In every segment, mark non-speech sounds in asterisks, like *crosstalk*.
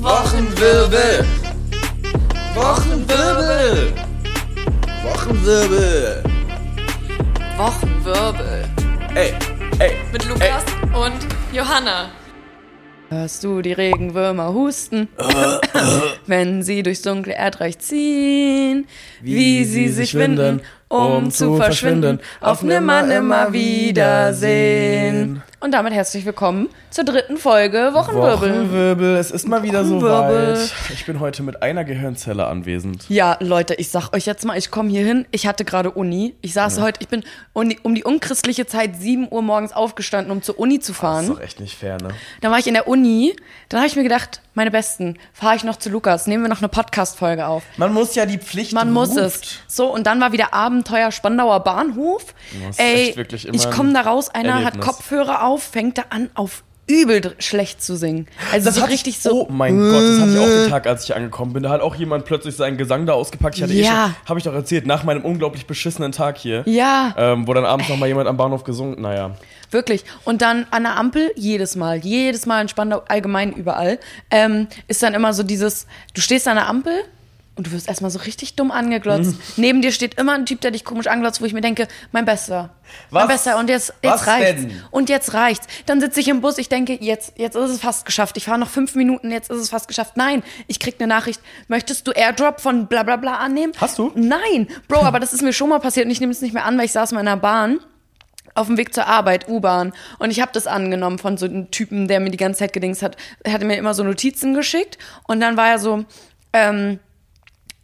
Wochenwirbel. Wochenwirbel. Wochenwirbel. Wochenwirbel. Ey, ey. Mit Lukas und Johanna. Hörst du die Regenwürmer husten, wenn sie durchs dunkle Erdreich ziehen, wie, sie sich winden, um zu verschwinden, auf nimmer, nimmer Wiedersehen. Und damit herzlich willkommen zur dritten Folge Wochenwirbel. Wochenwirbel. Es ist mal wieder Wochenwirbel. soweit. Ich bin heute mit einer Gehirnzelle anwesend. Ja, Leute, ich sag euch jetzt mal, ich komme hier hin. Ich hatte gerade Uni. Ich saß heute, ich bin um die, um die unchristliche Zeit 7 Uhr morgens aufgestanden, um zur Uni zu Das fahren. ist doch echt nicht fair, ne? Dann war ich in der Uni. Dann habe ich mir gedacht, meine Besten, fahre ich noch zu Lukas, nehmen wir noch eine Podcast-Folge auf. Man muss ja die Pflicht Man muss es. ruft. So, und dann war wieder Abenteuer Spandauer Bahnhof. Das Ey, ich komme da raus, einer hat Erlebnis. Kopfhörer auf, fängt da an, auf übel schlecht zu singen. Also so hatte richtig ich, so. Oh mein Gott, das hatte ich auch den Tag, als ich angekommen bin. Da hat auch jemand plötzlich seinen Gesang da ausgepackt. Ich hatte eh Ja. schon, habe ich doch erzählt, nach meinem unglaublich beschissenen Tag hier. Ja. Ähm, wo dann abends noch mal jemand am Bahnhof gesungen. Naja. Wirklich. Und dann an der Ampel, jedes Mal, jedes Mal in Spandau, allgemein überall, ähm, ist dann immer so dieses, du stehst an der Ampel und du wirst erstmal so richtig dumm angeglotzt. Mhm. Neben dir steht immer ein Typ, der dich komisch anglotzt, wo ich mir denke, mein Bester. Was? Mein Bester. Und jetzt, Was jetzt reicht's. denn? Und jetzt reicht's. Dann sitze ich im Bus, ich denke, jetzt, jetzt ist es fast geschafft. Ich fahre noch fünf Minuten, jetzt ist es fast geschafft. Nein, ich krieg eine Nachricht, möchtest du Airdrop von bla bla bla annehmen? Hast du? Nein, Bro, aber das ist mir schon mal passiert und ich nehme es nicht mehr an, weil ich saß mal in einer Bahn auf dem Weg zur Arbeit, U-Bahn. Und ich habe das angenommen von so einem Typen, der mir die ganze Zeit gedings hat. Er hatte mir immer so Notizen geschickt und dann war er so, ähm,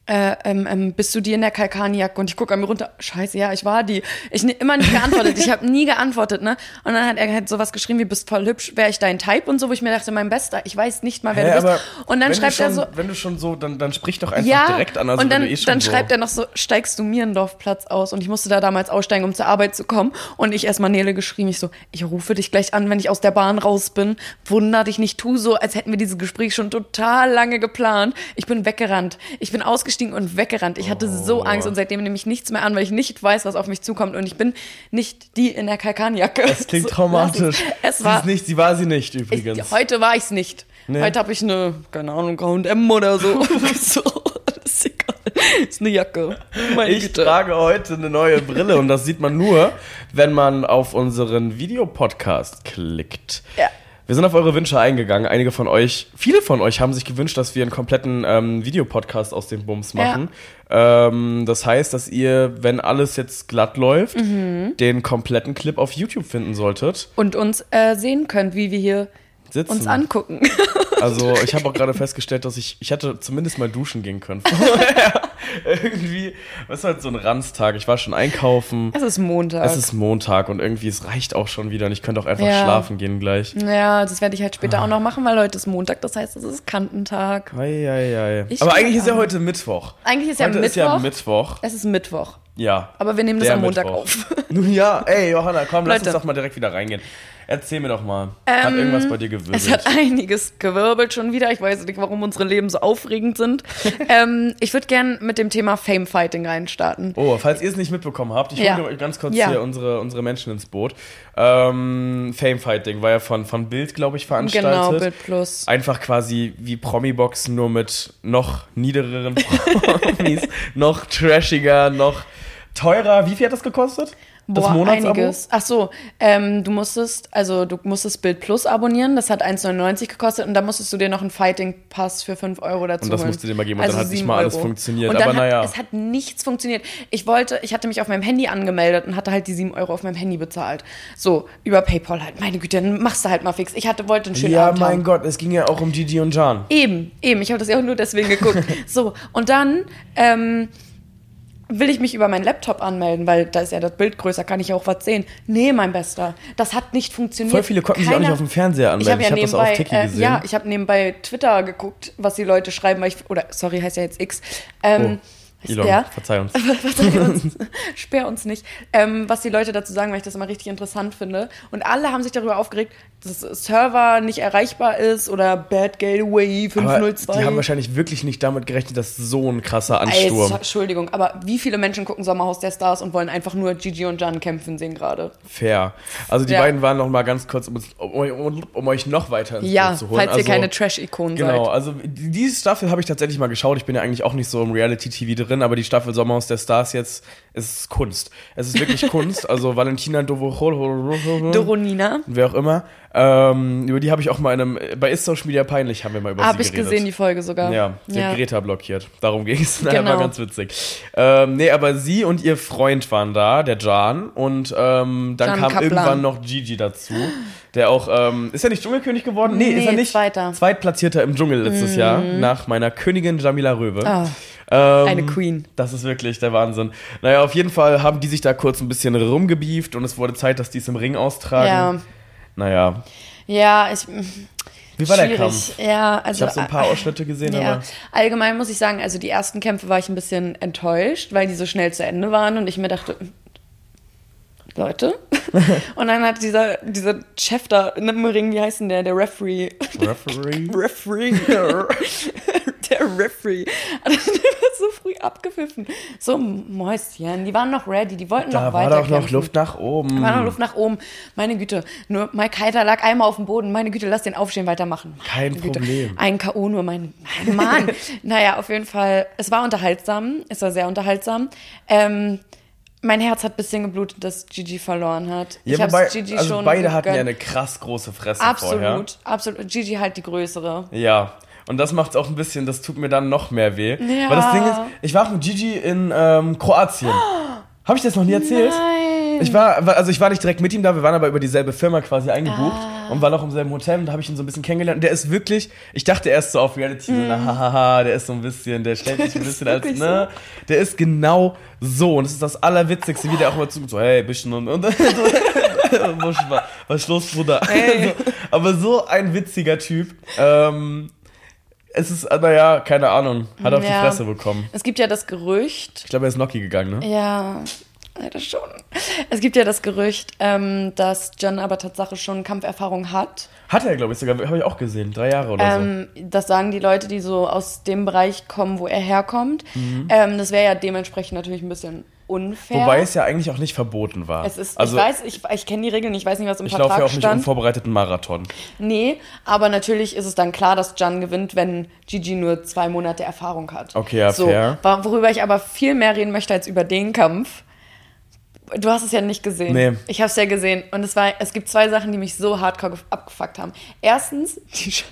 äh, ähm, ähm, bist du die in der Kalkanjacke? Und ich gucke an mir runter, scheiße, ja, ich war die. Ich ne, immer nicht geantwortet, ich habe nie geantwortet, ne? Und dann hat er halt sowas geschrieben wie, bist voll hübsch, wäre ich dein Type und so, wo ich mir dachte, mein Bester, ich weiß nicht mal, wer Hä, du bist. Und dann schreibt schon, er so, Wenn du schon so, dann, dann sprich doch einfach ja, direkt an. Also und dann, eh dann so schreibt er noch so, steigst du Mierendorfplatz aus? Und ich musste da damals aussteigen, um zur Arbeit zu kommen. Und ich erstmal Nele geschrieben, ich so, ich rufe dich gleich an, wenn ich aus der Bahn raus bin. Wunder dich nicht, tu so, als hätten wir dieses Gespräch schon total lange geplant. Ich bin weggerannt. Ich bin ausgestiegen und weggerannt. Ich hatte Oh. so Angst und seitdem nehme ich nichts mehr an, weil ich nicht weiß, was auf mich zukommt. Und ich bin nicht die in der Kalkanjacke. Es klingt traumatisch. Es, es sie, war, ist nicht, sie war sie nicht ich, übrigens. heute war ich's nicht. Nee. Heute habe ich eine, keine Ahnung, H&M oder so. *laughs* so, ist egal. Ist eine Jacke. Meine Ich Güte. trage heute eine neue Brille und das sieht man nur, wenn man auf unseren Videopodcast klickt. Ja. Wir sind auf eure Wünsche eingegangen. Einige von euch, viele von euch haben sich gewünscht, dass wir einen kompletten ähm, Videopodcast aus dem Bums machen. Ähm, das heißt, dass ihr, wenn alles jetzt glatt läuft, Mhm. den kompletten Clip auf YouTube finden solltet. Und uns äh, sehen könnt, wie wir hier Sitzen. uns angucken. *laughs* Also ich habe auch gerade festgestellt, dass ich, ich hätte zumindest mal duschen gehen können. *laughs* *laughs* Irgendwie, was ist halt so ein Ranztag. Ich war schon einkaufen. es ist Montag. Es ist Montag und irgendwie, es reicht auch schon wieder und ich könnte auch einfach Ja. schlafen gehen gleich. ja, das werde ich halt Ah. später auch noch machen, weil heute ist Montag, das heißt, es ist Kantentag. Ei, ei, ei. Ich Aber eigentlich ist ja heute Mittwoch. Eigentlich ist ja heute Mittwoch. ist ja Mittwoch. Es ist Mittwoch. Ja. Aber wir nehmen das am Montag Mittwoch. auf. *laughs* Nun ja, ey, Johanna, komm, lass Leute. uns doch mal direkt wieder reingehen. Erzähl mir doch mal. hat irgendwas bei dir gewirbelt? Es hat einiges gewirbelt schon wieder. Ich weiß nicht, warum unsere Leben so aufregend sind. *laughs* ähm, ich würde gern mit dem Thema Fame Fighting reinstarten. Oh, falls ihr es nicht mitbekommen habt, ich Ja. hole ganz kurz Ja. hier unsere, unsere Menschen ins Boot. Ähm, Fame Fighting war ja von, von Bild, glaube ich, veranstaltet. Genau, Bild Plus. Einfach quasi wie Promi-Box, nur mit noch niedereren *laughs* Promis, noch trashiger, noch teurer. Wie viel hat das gekostet? Das Boah, Monatsabo? einiges. Ach so, ähm, du musstest, also du musstest Bild Plus abonnieren, das hat 1,99 gekostet und da musstest du dir noch einen Fighting Pass für 5 Euro dazu Und das holen. musst du dir mal geben und dann hat nicht 7 mal alles Euro. funktioniert. Und dann Aber naja. Hat, es hat nichts funktioniert. Ich wollte, ich hatte mich auf meinem Handy angemeldet und hatte halt die 7 Euro auf meinem Handy bezahlt. So, über Paypal halt. Meine Güte, dann machst du halt mal fix. Ich hatte, wollte einen schönen Ja, Abend mein haben. Gott, es ging ja auch um Gigi und Jan. Eben, eben. Ich habe das ja auch nur deswegen geguckt. *laughs* so, und dann ähm, will ich mich über meinen Laptop anmelden, weil da ist ja das Bild größer, kann ich ja auch was sehen. Nee, mein Bester, das hat nicht funktioniert. Voll viele konnten sich auch nicht auf dem Fernseher Ich anmelden. habe ja Ich habe das nebenbei, auf Tiki äh, gesehen. ja, ich habe nebenbei Twitter geguckt, was die Leute schreiben, weil ich, oder sorry, heißt ja jetzt X. Ähm, Oh. Elon, Ja. verzeih uns. *laughs* Verzeih uns, *laughs* sperr uns nicht. Ähm, was die Leute dazu sagen, weil ich das immer richtig interessant finde. Und alle haben sich darüber aufgeregt, dass Server nicht erreichbar ist oder Bad Gateway Aber 502. die haben wahrscheinlich wirklich nicht damit gerechnet, dass so ein krasser Ey, Ansturm. Entschuldigung, aber wie viele Menschen gucken Sommerhaus der Stars und wollen einfach nur Gigi und Jan kämpfen sehen gerade? Fair. Also die Ja. beiden waren noch mal ganz kurz, um, um, um, euch noch weiter ins Ja, Boot zu holen. falls ihr also, keine Trash-Ikonen Genau, seid. also die- diese Staffel habe ich tatsächlich mal geschaut. Ich bin ja eigentlich auch nicht so im Reality-TV drin, aber die Staffel Sommerhaus der Stars jetzt ist Kunst. Es ist wirklich *laughs* Kunst. Also Valentina Doronina. wer auch immer. Ähm, über die habe ich auch mal in einem, bei Ist Social Media Peinlich haben wir mal über Habe sie ich geredet. gesehen, die Folge sogar. Ja, sie hat Greta blockiert. Darum ging es. *laughs* Genau. war ganz witzig. Ähm, nee, aber sie und ihr Freund waren da, der Jan. Und ähm, dann Jan kam Kaplan. irgendwann noch Gigi dazu. Der auch, ähm, ist er nicht Dschungelkönig geworden? Nee, Nee, ist er nicht. Zweiter. Zweitplatzierter im Dschungel letztes Jahr, nach meiner Königin Jamila Röwe. Ah, Ähm, eine Queen. Das ist wirklich der Wahnsinn. Naja, auf jeden Fall haben die sich da kurz ein bisschen rumgebieft und es wurde Zeit, dass die es im Ring austragen. Ja. Naja. Ja, ich. Wie war der schwierig. Kampf? Ja, Ich also. habe so ein paar Ausschnitte gesehen, Ja, aber. allgemein muss ich sagen, also die ersten Kämpfe war ich ein bisschen enttäuscht, weil die so schnell zu Ende waren und ich mir dachte, Leute. *laughs* und dann hat dieser, dieser Chef da in dem Ring, wie heißt denn der, der Referee? Referee? *laughs* Referee. *laughs* der Referee. Hat so früh abgepfiffen. So, Mäuschen, die waren noch ready, die wollten Da noch war weiter doch noch. Luft nach oben. War noch Luft nach oben. Meine Güte. Nur Mike Heiter lag einmal auf dem Boden. Meine Güte, lass den aufstehen, weitermachen. Kein Güte. Problem. Ein K.O. nur, mein, mein Mann. naja, auf jeden Fall. Es war unterhaltsam. Es war sehr unterhaltsam. Ähm, mein Herz hat ein bisschen geblutet, dass Gigi verloren hat. Ja, ich wobei, Gigi also schon beide hatten ja gegönnt. eine krass große Fresse Absolut, vorher. absolut. Gigi halt die größere. Ja. Und das macht auch ein bisschen, das tut mir dann noch mehr weh. Ja. Weil das Ding ist, ich war mit Gigi in ähm, Kroatien. Habe ich das noch nie erzählt? Nein. Ich war, also ich war nicht direkt mit ihm da, wir waren aber über dieselbe Firma quasi eingebucht Ah. und waren auch im selben Hotel und da habe ich ihn so ein bisschen kennengelernt. Und der ist wirklich, ich dachte erst so auf Reality, so, na, hahaha, der ist so ein bisschen, der stellt sich ein *laughs* bisschen als, ne, der ist genau so und das ist das Allerwitzigste, wie der auch immer zu so, hey, bisschen und, und *laughs* so, was, was ist los, Bruder? *laughs* Hey. So, aber so ein witziger Typ. Ähm, es ist, naja, keine Ahnung, hat auf Ja. die Fresse bekommen. Es gibt ja das Gerücht, Ich glaube, er ist Noki gegangen, ne? Ja, leider schon. Es gibt ja das Gerücht, ähm, dass John aber Tatsache schon Kampferfahrung hat. Hat er, glaube ich, sogar, habe ich auch gesehen, drei Jahre oder so. Ähm, das sagen die Leute, die so aus dem Bereich kommen, wo er herkommt. Mhm. Ähm, das wäre ja dementsprechend natürlich ein bisschen unfair. Wobei es ja eigentlich auch nicht verboten war. es ist, also, ich weiß, ich, ich kenne die Regeln, ich weiß nicht, was im ich laufe Vertrag ja auch nicht stand. unvorbereiteten Marathon. Nee, aber natürlich ist es dann klar, dass Jan gewinnt, wenn Gigi nur zwei Monate Erfahrung hat. Okay, ja, so, fair. Worüber ich aber viel mehr reden möchte als über den Kampf. Du hast es ja nicht gesehen. Nee. Ich habe es ja gesehen. Und es, war, es gibt zwei Sachen, die mich so hardcore gef- abgefuckt haben. Erstens, *laughs* die Sch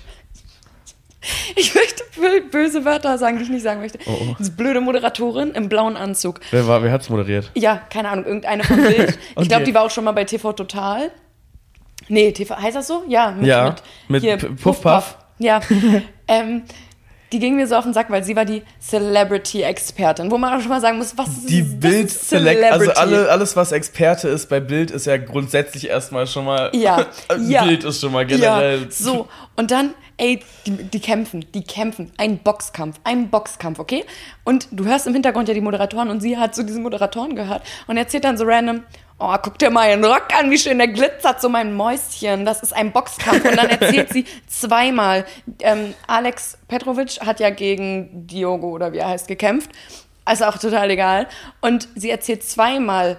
ich möchte bö- böse Wörter sagen, die ich nicht sagen möchte. Oh, Diese blöde Moderatorin im blauen Anzug. Wer, war, wer hat's moderiert? Ja, keine Ahnung, irgendeine von Bild. *laughs* Ich Okay. glaube, die war auch schon mal bei TV Total. Nee, TV, heißt das so? Ja, mit, Ja, mit, mit hier, Puff Puff. Ja. *laughs* ähm, die ging mir so auf den Sack, weil sie war die Celebrity-Expertin, wo man auch schon mal sagen muss, was ist Die Bild ist also Celebrity? alle, alles, was Experte ist bei Bild, ist ja grundsätzlich erstmal schon mal. Ja, *laughs* ja. Bild ist schon mal generell. Ja, so. Und dann, ey, die, die kämpfen, die kämpfen. Ein Boxkampf, ein Boxkampf, okay? Und du hörst im Hintergrund ja die Moderatoren und sie hat zu diesen Moderatoren gehört und erzählt dann so random, oh, guck dir mal ihren Rock an, wie schön der glitzert, so mein Mäuschen, das ist ein Boxkampf. Und dann erzählt sie *laughs* zweimal, ähm, Alex Petrovic hat ja gegen Diogo oder wie er heißt gekämpft. Also auch total egal. Und sie erzählt zweimal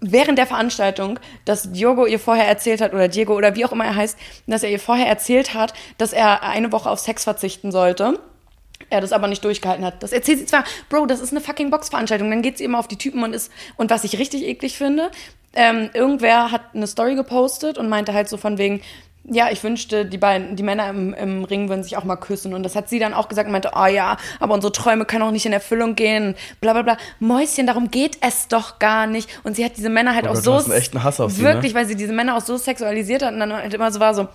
während der Veranstaltung, dass Diogo ihr vorher erzählt hat, oder Diego oder wie auch immer er heißt, dass er ihr vorher erzählt hat, dass er eine Woche auf Sex verzichten sollte. Er das aber nicht durchgehalten hat. Das erzählt sie zwar, Bro, das ist eine fucking Boxveranstaltung. Dann geht sie immer auf die Typen und ist. Und was ich richtig eklig finde, ähm, irgendwer hat eine Story gepostet und meinte halt so von wegen, ja, ich wünschte, die beiden, die Männer im, im Ring würden sich auch mal küssen. Und das hat sie dann auch gesagt und meinte, oh ja, aber unsere Träume können auch nicht in Erfüllung gehen. Bla bla bla. Mäuschen, darum geht es doch gar nicht. Und sie hat diese Männer halt Oh auch Gott, so. du hast einen echten Hass auf sie, Wirklich, ne? weil sie diese Männer auch so sexualisiert hat und dann halt immer so war so,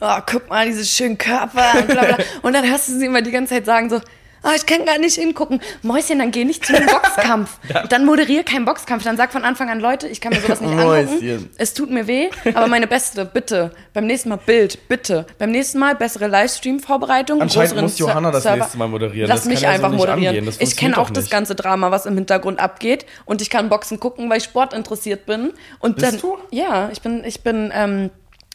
oh, guck mal, diese schönen Körper und bla bla. *laughs* und dann hörst du sie immer die ganze Zeit sagen so, oh, ich kann gar nicht hingucken. Mäuschen, dann geh nicht zu einem *laughs* Boxkampf. Dann moderier keinen Boxkampf. Dann sag von Anfang an, Leute, ich kann mir sowas nicht angucken. Mäuschen. Es tut mir weh, aber meine Beste, bitte. Beim nächsten Mal Bild, bitte. Beim nächsten Mal bessere Livestream-Vorbereitung. Anscheinend muss Johanna das Server. nächste Mal moderieren. Lass Das mich so einfach nicht moderieren. ich kenne auch das ganze Drama, was im Hintergrund abgeht. Und ich kann Boxen gucken, weil ich Sport interessiert bin. Und Bist dann, du? Ja, ich bin, ich bin, ähm,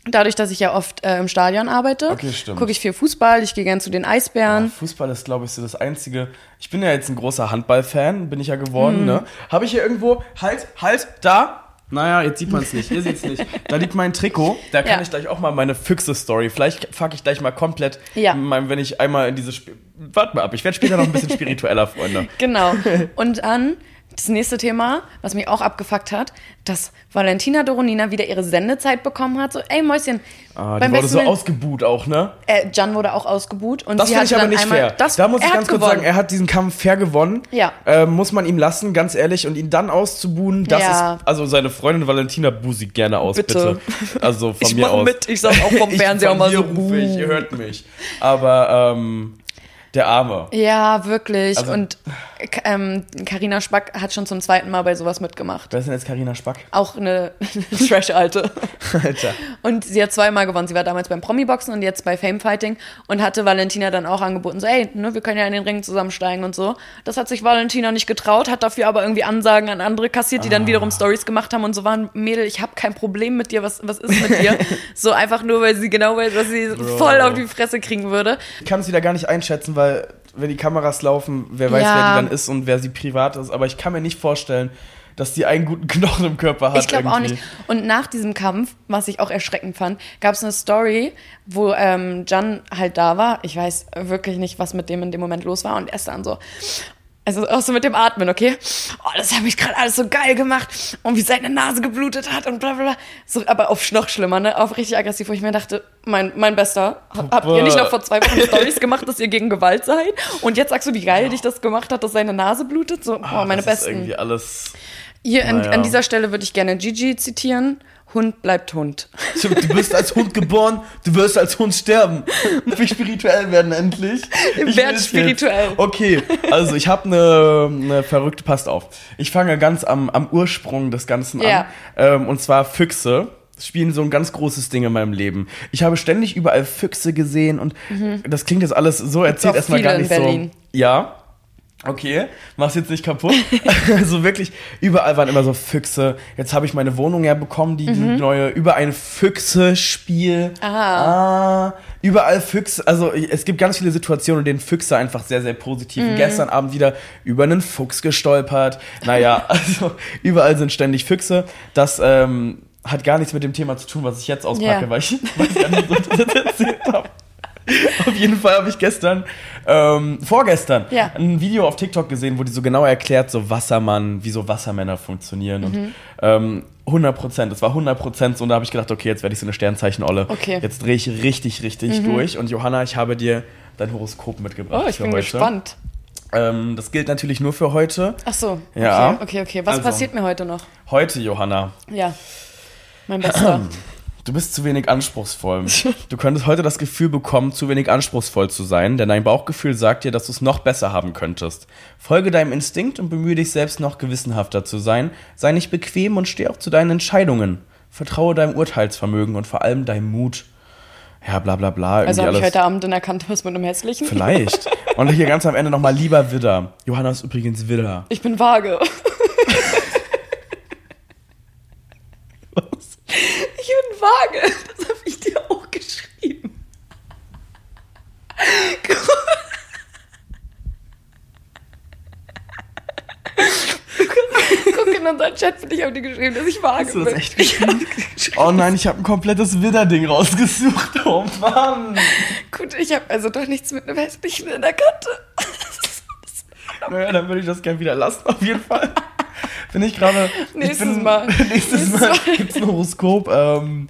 dadurch, dass ich ja oft äh, im Stadion arbeite, Okay, gucke ich viel Fußball, ich gehe gern zu den Eisbären. Fußball ist, glaube ich, so das Einzige. Ich bin ja jetzt ein großer Handball-Fan, bin ich ja geworden, Mhm. ne? Habe ich hier irgendwo, halt, halt, da. Naja, jetzt sieht man es nicht. Ihr seht es nicht. Da liegt mein Trikot. Da kann Ja. ich gleich auch mal meine Füchse-Story. Vielleicht fuck ich gleich mal komplett, Ja. mein, wenn ich einmal in diese. Sp Warte mal ab, ich werde später noch ein bisschen *laughs* spiritueller, Freunde. Genau. Und dann das nächste Thema, was mich auch abgefuckt hat, dass Valentina Doronina wieder ihre Sendezeit bekommen hat. So, ey Mäuschen, Ah, die wurde so ausgebuht auch, ne? äh, Jan wurde auch ausgebuht und Das finde ich aber nicht einmal, fair. Das, da muss ich ganz kurz gewonnen. sagen, er hat diesen Kampf fair gewonnen. Ja. Äh, muss man ihm lassen, ganz ehrlich. Und ihn dann auszubuhen, das Ja. ist. Also seine Freundin Valentina buht gerne aus, bitte. Bitte. Also von Ich mir mach aus. mit, ich sag auch vom *laughs* Ich- Fernseher mal so, rufe ich, buh. ihr hört mich. Aber ähm, der Arme. Ja, wirklich. Also- und ähm, Carina Spack hat schon zum zweiten Mal bei sowas mitgemacht. Wer ist denn jetzt Karina Spack? Auch eine *laughs* Trash-Alte. Alter. Und sie hat zweimal gewonnen. Sie war damals beim Promi-Boxen und jetzt bei Fame Fighting und hatte Valentina dann auch angeboten, so, ey, ne, wir können ja in den Ring zusammensteigen und so. Das hat sich Valentina nicht getraut, hat dafür aber irgendwie Ansagen an andere kassiert, die Ah. dann wiederum Stories gemacht haben und so waren, Mädel, ich habe kein Problem mit dir, was, was ist mit dir? *laughs* so einfach nur, weil sie genau weiß, dass sie Bro. voll auf die Fresse kriegen würde. Ich kann es wieder gar nicht einschätzen, weil wenn die Kameras laufen, wer weiß, Ja. wer die dann ist und wer sie privat ist. Aber ich kann mir nicht vorstellen, dass die einen guten *laughs* Knochen im Körper hat. Ich glaube auch nicht. Und nach diesem Kampf, was ich auch erschreckend fand, gab es eine Story, wo ähm, Jan halt da war. Ich weiß wirklich nicht, was mit dem in dem Moment los war. Und er ist dann so, also auch so mit dem Atmen, okay? Oh, das habe ich gerade alles so geil gemacht. Und wie seine Nase geblutet hat und bla bla bla. So, aber auf noch schlimmer, ne? Auf richtig aggressiv, wo ich mir dachte, mein, mein Bester, hab- habt ihr nicht noch vor zwei Wochen Stories gemacht, dass ihr gegen Gewalt seid? Und jetzt sagst du, wie geil dich das gemacht hat, dass seine Nase blutet? So, boah, Ah, meine das ist besten. irgendwie alles. Hier an, Naja. an dieser Stelle würde ich gerne Gigi zitieren. Hund bleibt Hund. Du bist als Hund geboren, du wirst als Hund sterben. Wir spirituell werden endlich. Ich Werd will's spirituell. Jetzt. Okay, also ich habe eine ne verrückte, passt auf. Ich fange ganz am, am Ursprung des Ganzen Ja. an. Ähm, und zwar Füchse spielen so ein ganz großes Ding in meinem Leben. Ich habe ständig überall Füchse gesehen und das klingt jetzt alles so erzählt erstmal gar nicht Berlin. so. Ja. Okay, mach's jetzt nicht kaputt. *laughs* also wirklich, überall waren immer so Füchse. Jetzt habe ich meine Wohnung ja bekommen, die neue, über ein Füchse-Spiel. Ah. Überall Füchse, also es gibt ganz viele Situationen, in denen Füchse einfach sehr, sehr positiv. Gestern Abend wieder über einen Fuchs gestolpert. Naja, *laughs* also überall sind ständig Füchse. Das ähm, hat gar nichts mit dem Thema zu tun, was ich jetzt auspacke, Ja. weil ich *laughs* weiß gar nicht, was ich das erzählt habe. *laughs* Auf jeden Fall habe ich gestern, ähm, vorgestern, Ja. ein Video auf TikTok gesehen, wo die so genau erklärt, so Wassermann, wie so Wassermänner funktionieren. Mhm. Und ähm, 100 Prozent, es war 100 Prozent so. Und da habe ich gedacht, okay, jetzt werde ich so eine Sternzeichen-Olle. Okay. Mhm. Jetzt drehe ich richtig, richtig durch. Und Johanna, ich habe dir dein Horoskop mitgebracht Oh, ich bin heute. gespannt. Ähm, das gilt natürlich nur für heute. Ach so. Ja. Okay, okay, okay. Was Also. passiert mir heute noch? Heute, Johanna, Ja. Mein Bester. *clears throat* Du bist zu wenig anspruchsvoll. Du könntest heute das Gefühl bekommen, zu wenig anspruchsvoll zu sein, denn dein Bauchgefühl sagt dir, dass du es noch besser haben könntest. Folge deinem Instinkt und bemühe dich selbst noch gewissenhafter zu sein. Sei nicht bequem und steh auch zu deinen Entscheidungen. Vertraue deinem Urteilsvermögen und vor allem deinem Mut. Ja, bla bla bla. Also habe ich heute Abend in erkannt, was mit einem hässlichen. Vielleicht. Und hier ganz am Ende nochmal lieber Widder. Johanna ist übrigens Widder. Ich bin vage. Ich bin vage. Das habe ich dir auch geschrieben. Guck in unseren Chat, für dich habe ich dir geschrieben, dass ich vage Hast du das bin. echt geschrieben. Oh nein, ich habe ein komplettes Widder-Ding rausgesucht. Oh Mann. Gut, ich habe also doch nichts mit einem hässlichen in der Kante. Naja, dann würde ich das gerne wieder lassen, auf jeden Fall. Bin ich gerade. *laughs* Nächstes bin, Mal. *laughs* Nächstes Mal Mal. gibt's ein Horoskop. Ähm,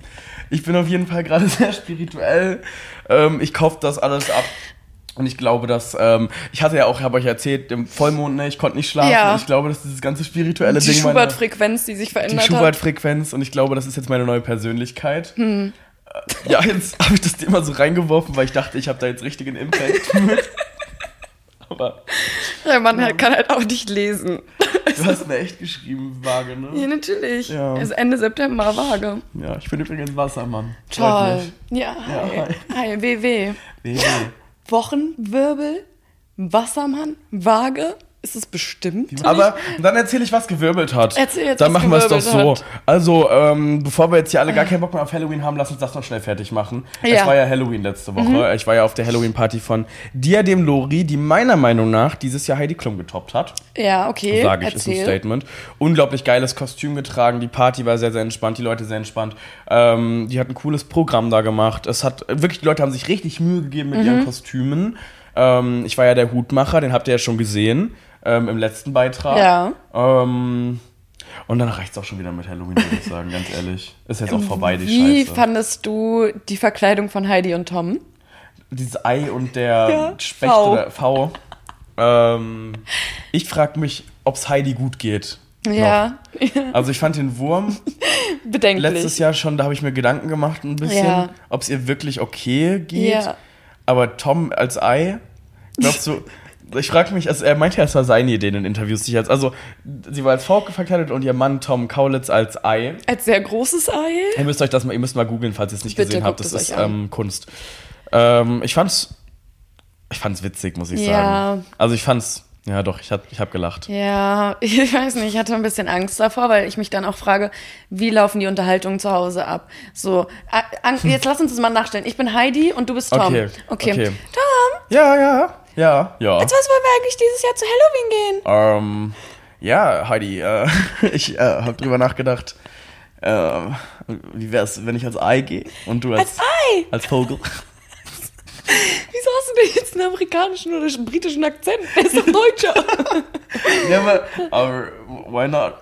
ich bin auf jeden Fall gerade *laughs* sehr spirituell. Ähm, ich kaufe das alles ab. Und ich glaube, dass, ähm, ich hatte ja auch, habe euch erzählt, im Vollmond, ne, ich konnte nicht schlafen. Ja. Ich glaube, dass dieses ganze spirituelle Die Ding meine, Schubert-Frequenz, die sich die verändert hat. Schubert-Frequenz und ich glaube, das ist jetzt meine neue Persönlichkeit. Hm. Äh, Ja, jetzt habe ich das Thema so reingeworfen, weil ich dachte, ich habe da jetzt richtigen Impact mit. Aber Der Mann halt kann halt auch nicht lesen. Du *laughs* hast mir echt geschrieben, Waage, ne? Ja, natürlich. Ja. Ist Ende September Waage. Ja, ich bin übrigens Wassermann. Toll. Ja, Ja, hi. hi. WW. Nee, Wochenwirbel, Wassermann, Waage. Ist es bestimmt? Aber dann erzähle ich, was gewirbelt hat. Erzähl jetzt, dann machen wir es doch so. hat. Also, ähm, bevor wir jetzt hier alle gar keinen Bock mehr auf Halloween haben, lass uns das noch schnell fertig machen. Es Ja. Mhm. war ja Halloween letzte Woche. Ich war ja auf der Halloween-Party von Diadem Lori, die meiner Meinung nach dieses Jahr Heidi Klum getoppt hat. ja, okay. Sage ich, ist ein Erzähl. Statement. Unglaublich geiles Kostüm getragen. Die Party war sehr, sehr entspannt. Die Leute sehr entspannt. Ähm, die hat ein cooles Programm da gemacht. Es hat wirklich, die Leute haben sich richtig Mühe gegeben mit Mhm. ihren Kostümen. Ähm, ich war ja der Hutmacher, den habt ihr ja schon gesehen ähm, im letzten Beitrag. Ja. Ähm, und dann reicht's auch schon wieder mit Halloween, würde ich sagen, ganz ehrlich. Ist jetzt auch vorbei, die Wie Scheiße. fandest du die Verkleidung von Heidi und Tom? Dieses Ei und der Ja, Specht V. oder V. Ähm, ich frage mich, ob's Heidi gut geht. Ja, Also ich fand den Wurm *laughs* bedenklich. letztes Jahr schon, da habe ich mir Gedanken gemacht ein bisschen, Ja. ob es ihr wirklich okay geht. Ja. Aber Tom als Ei, glaubst du, ich frage mich, also er meinte ja, es war seine Idee in den Interviews. sich als, also sie war als Frau verkleidet und ihr Mann Tom Kaulitz als Ei. Als sehr großes Ei. Ihr müsst euch das mal, ihr müsst mal googeln, falls ihr es nicht Bitte gesehen habt. Das ist ähm, Kunst. Ähm, ich fand's, ich fand's witzig, muss ich Ja. sagen. Also ich fand's, ja doch, ich hab, ich hab gelacht. Ja, *laughs* ich weiß nicht, ich hatte ein bisschen Angst davor, weil ich mich dann auch frage, wie laufen die Unterhaltungen zu Hause ab? So, an, jetzt lass uns das mal nachstellen. Ich bin Heidi und du bist Tom. Okay, okay. okay. Tom, Ja, ja, ja, ja. als was wollen wir eigentlich dieses Jahr zu Halloween gehen? Ähm, ja, Heidi, äh, *laughs* ich äh, habe drüber nachgedacht, äh, wie wär's, wenn ich als Ei gehe und du als, Als Ei! als Vogel. *laughs* Wieso hast du denn jetzt einen amerikanischen oder einen britischen Akzent? Der ist doch Deutscher. *laughs* ja, aber, aber why not?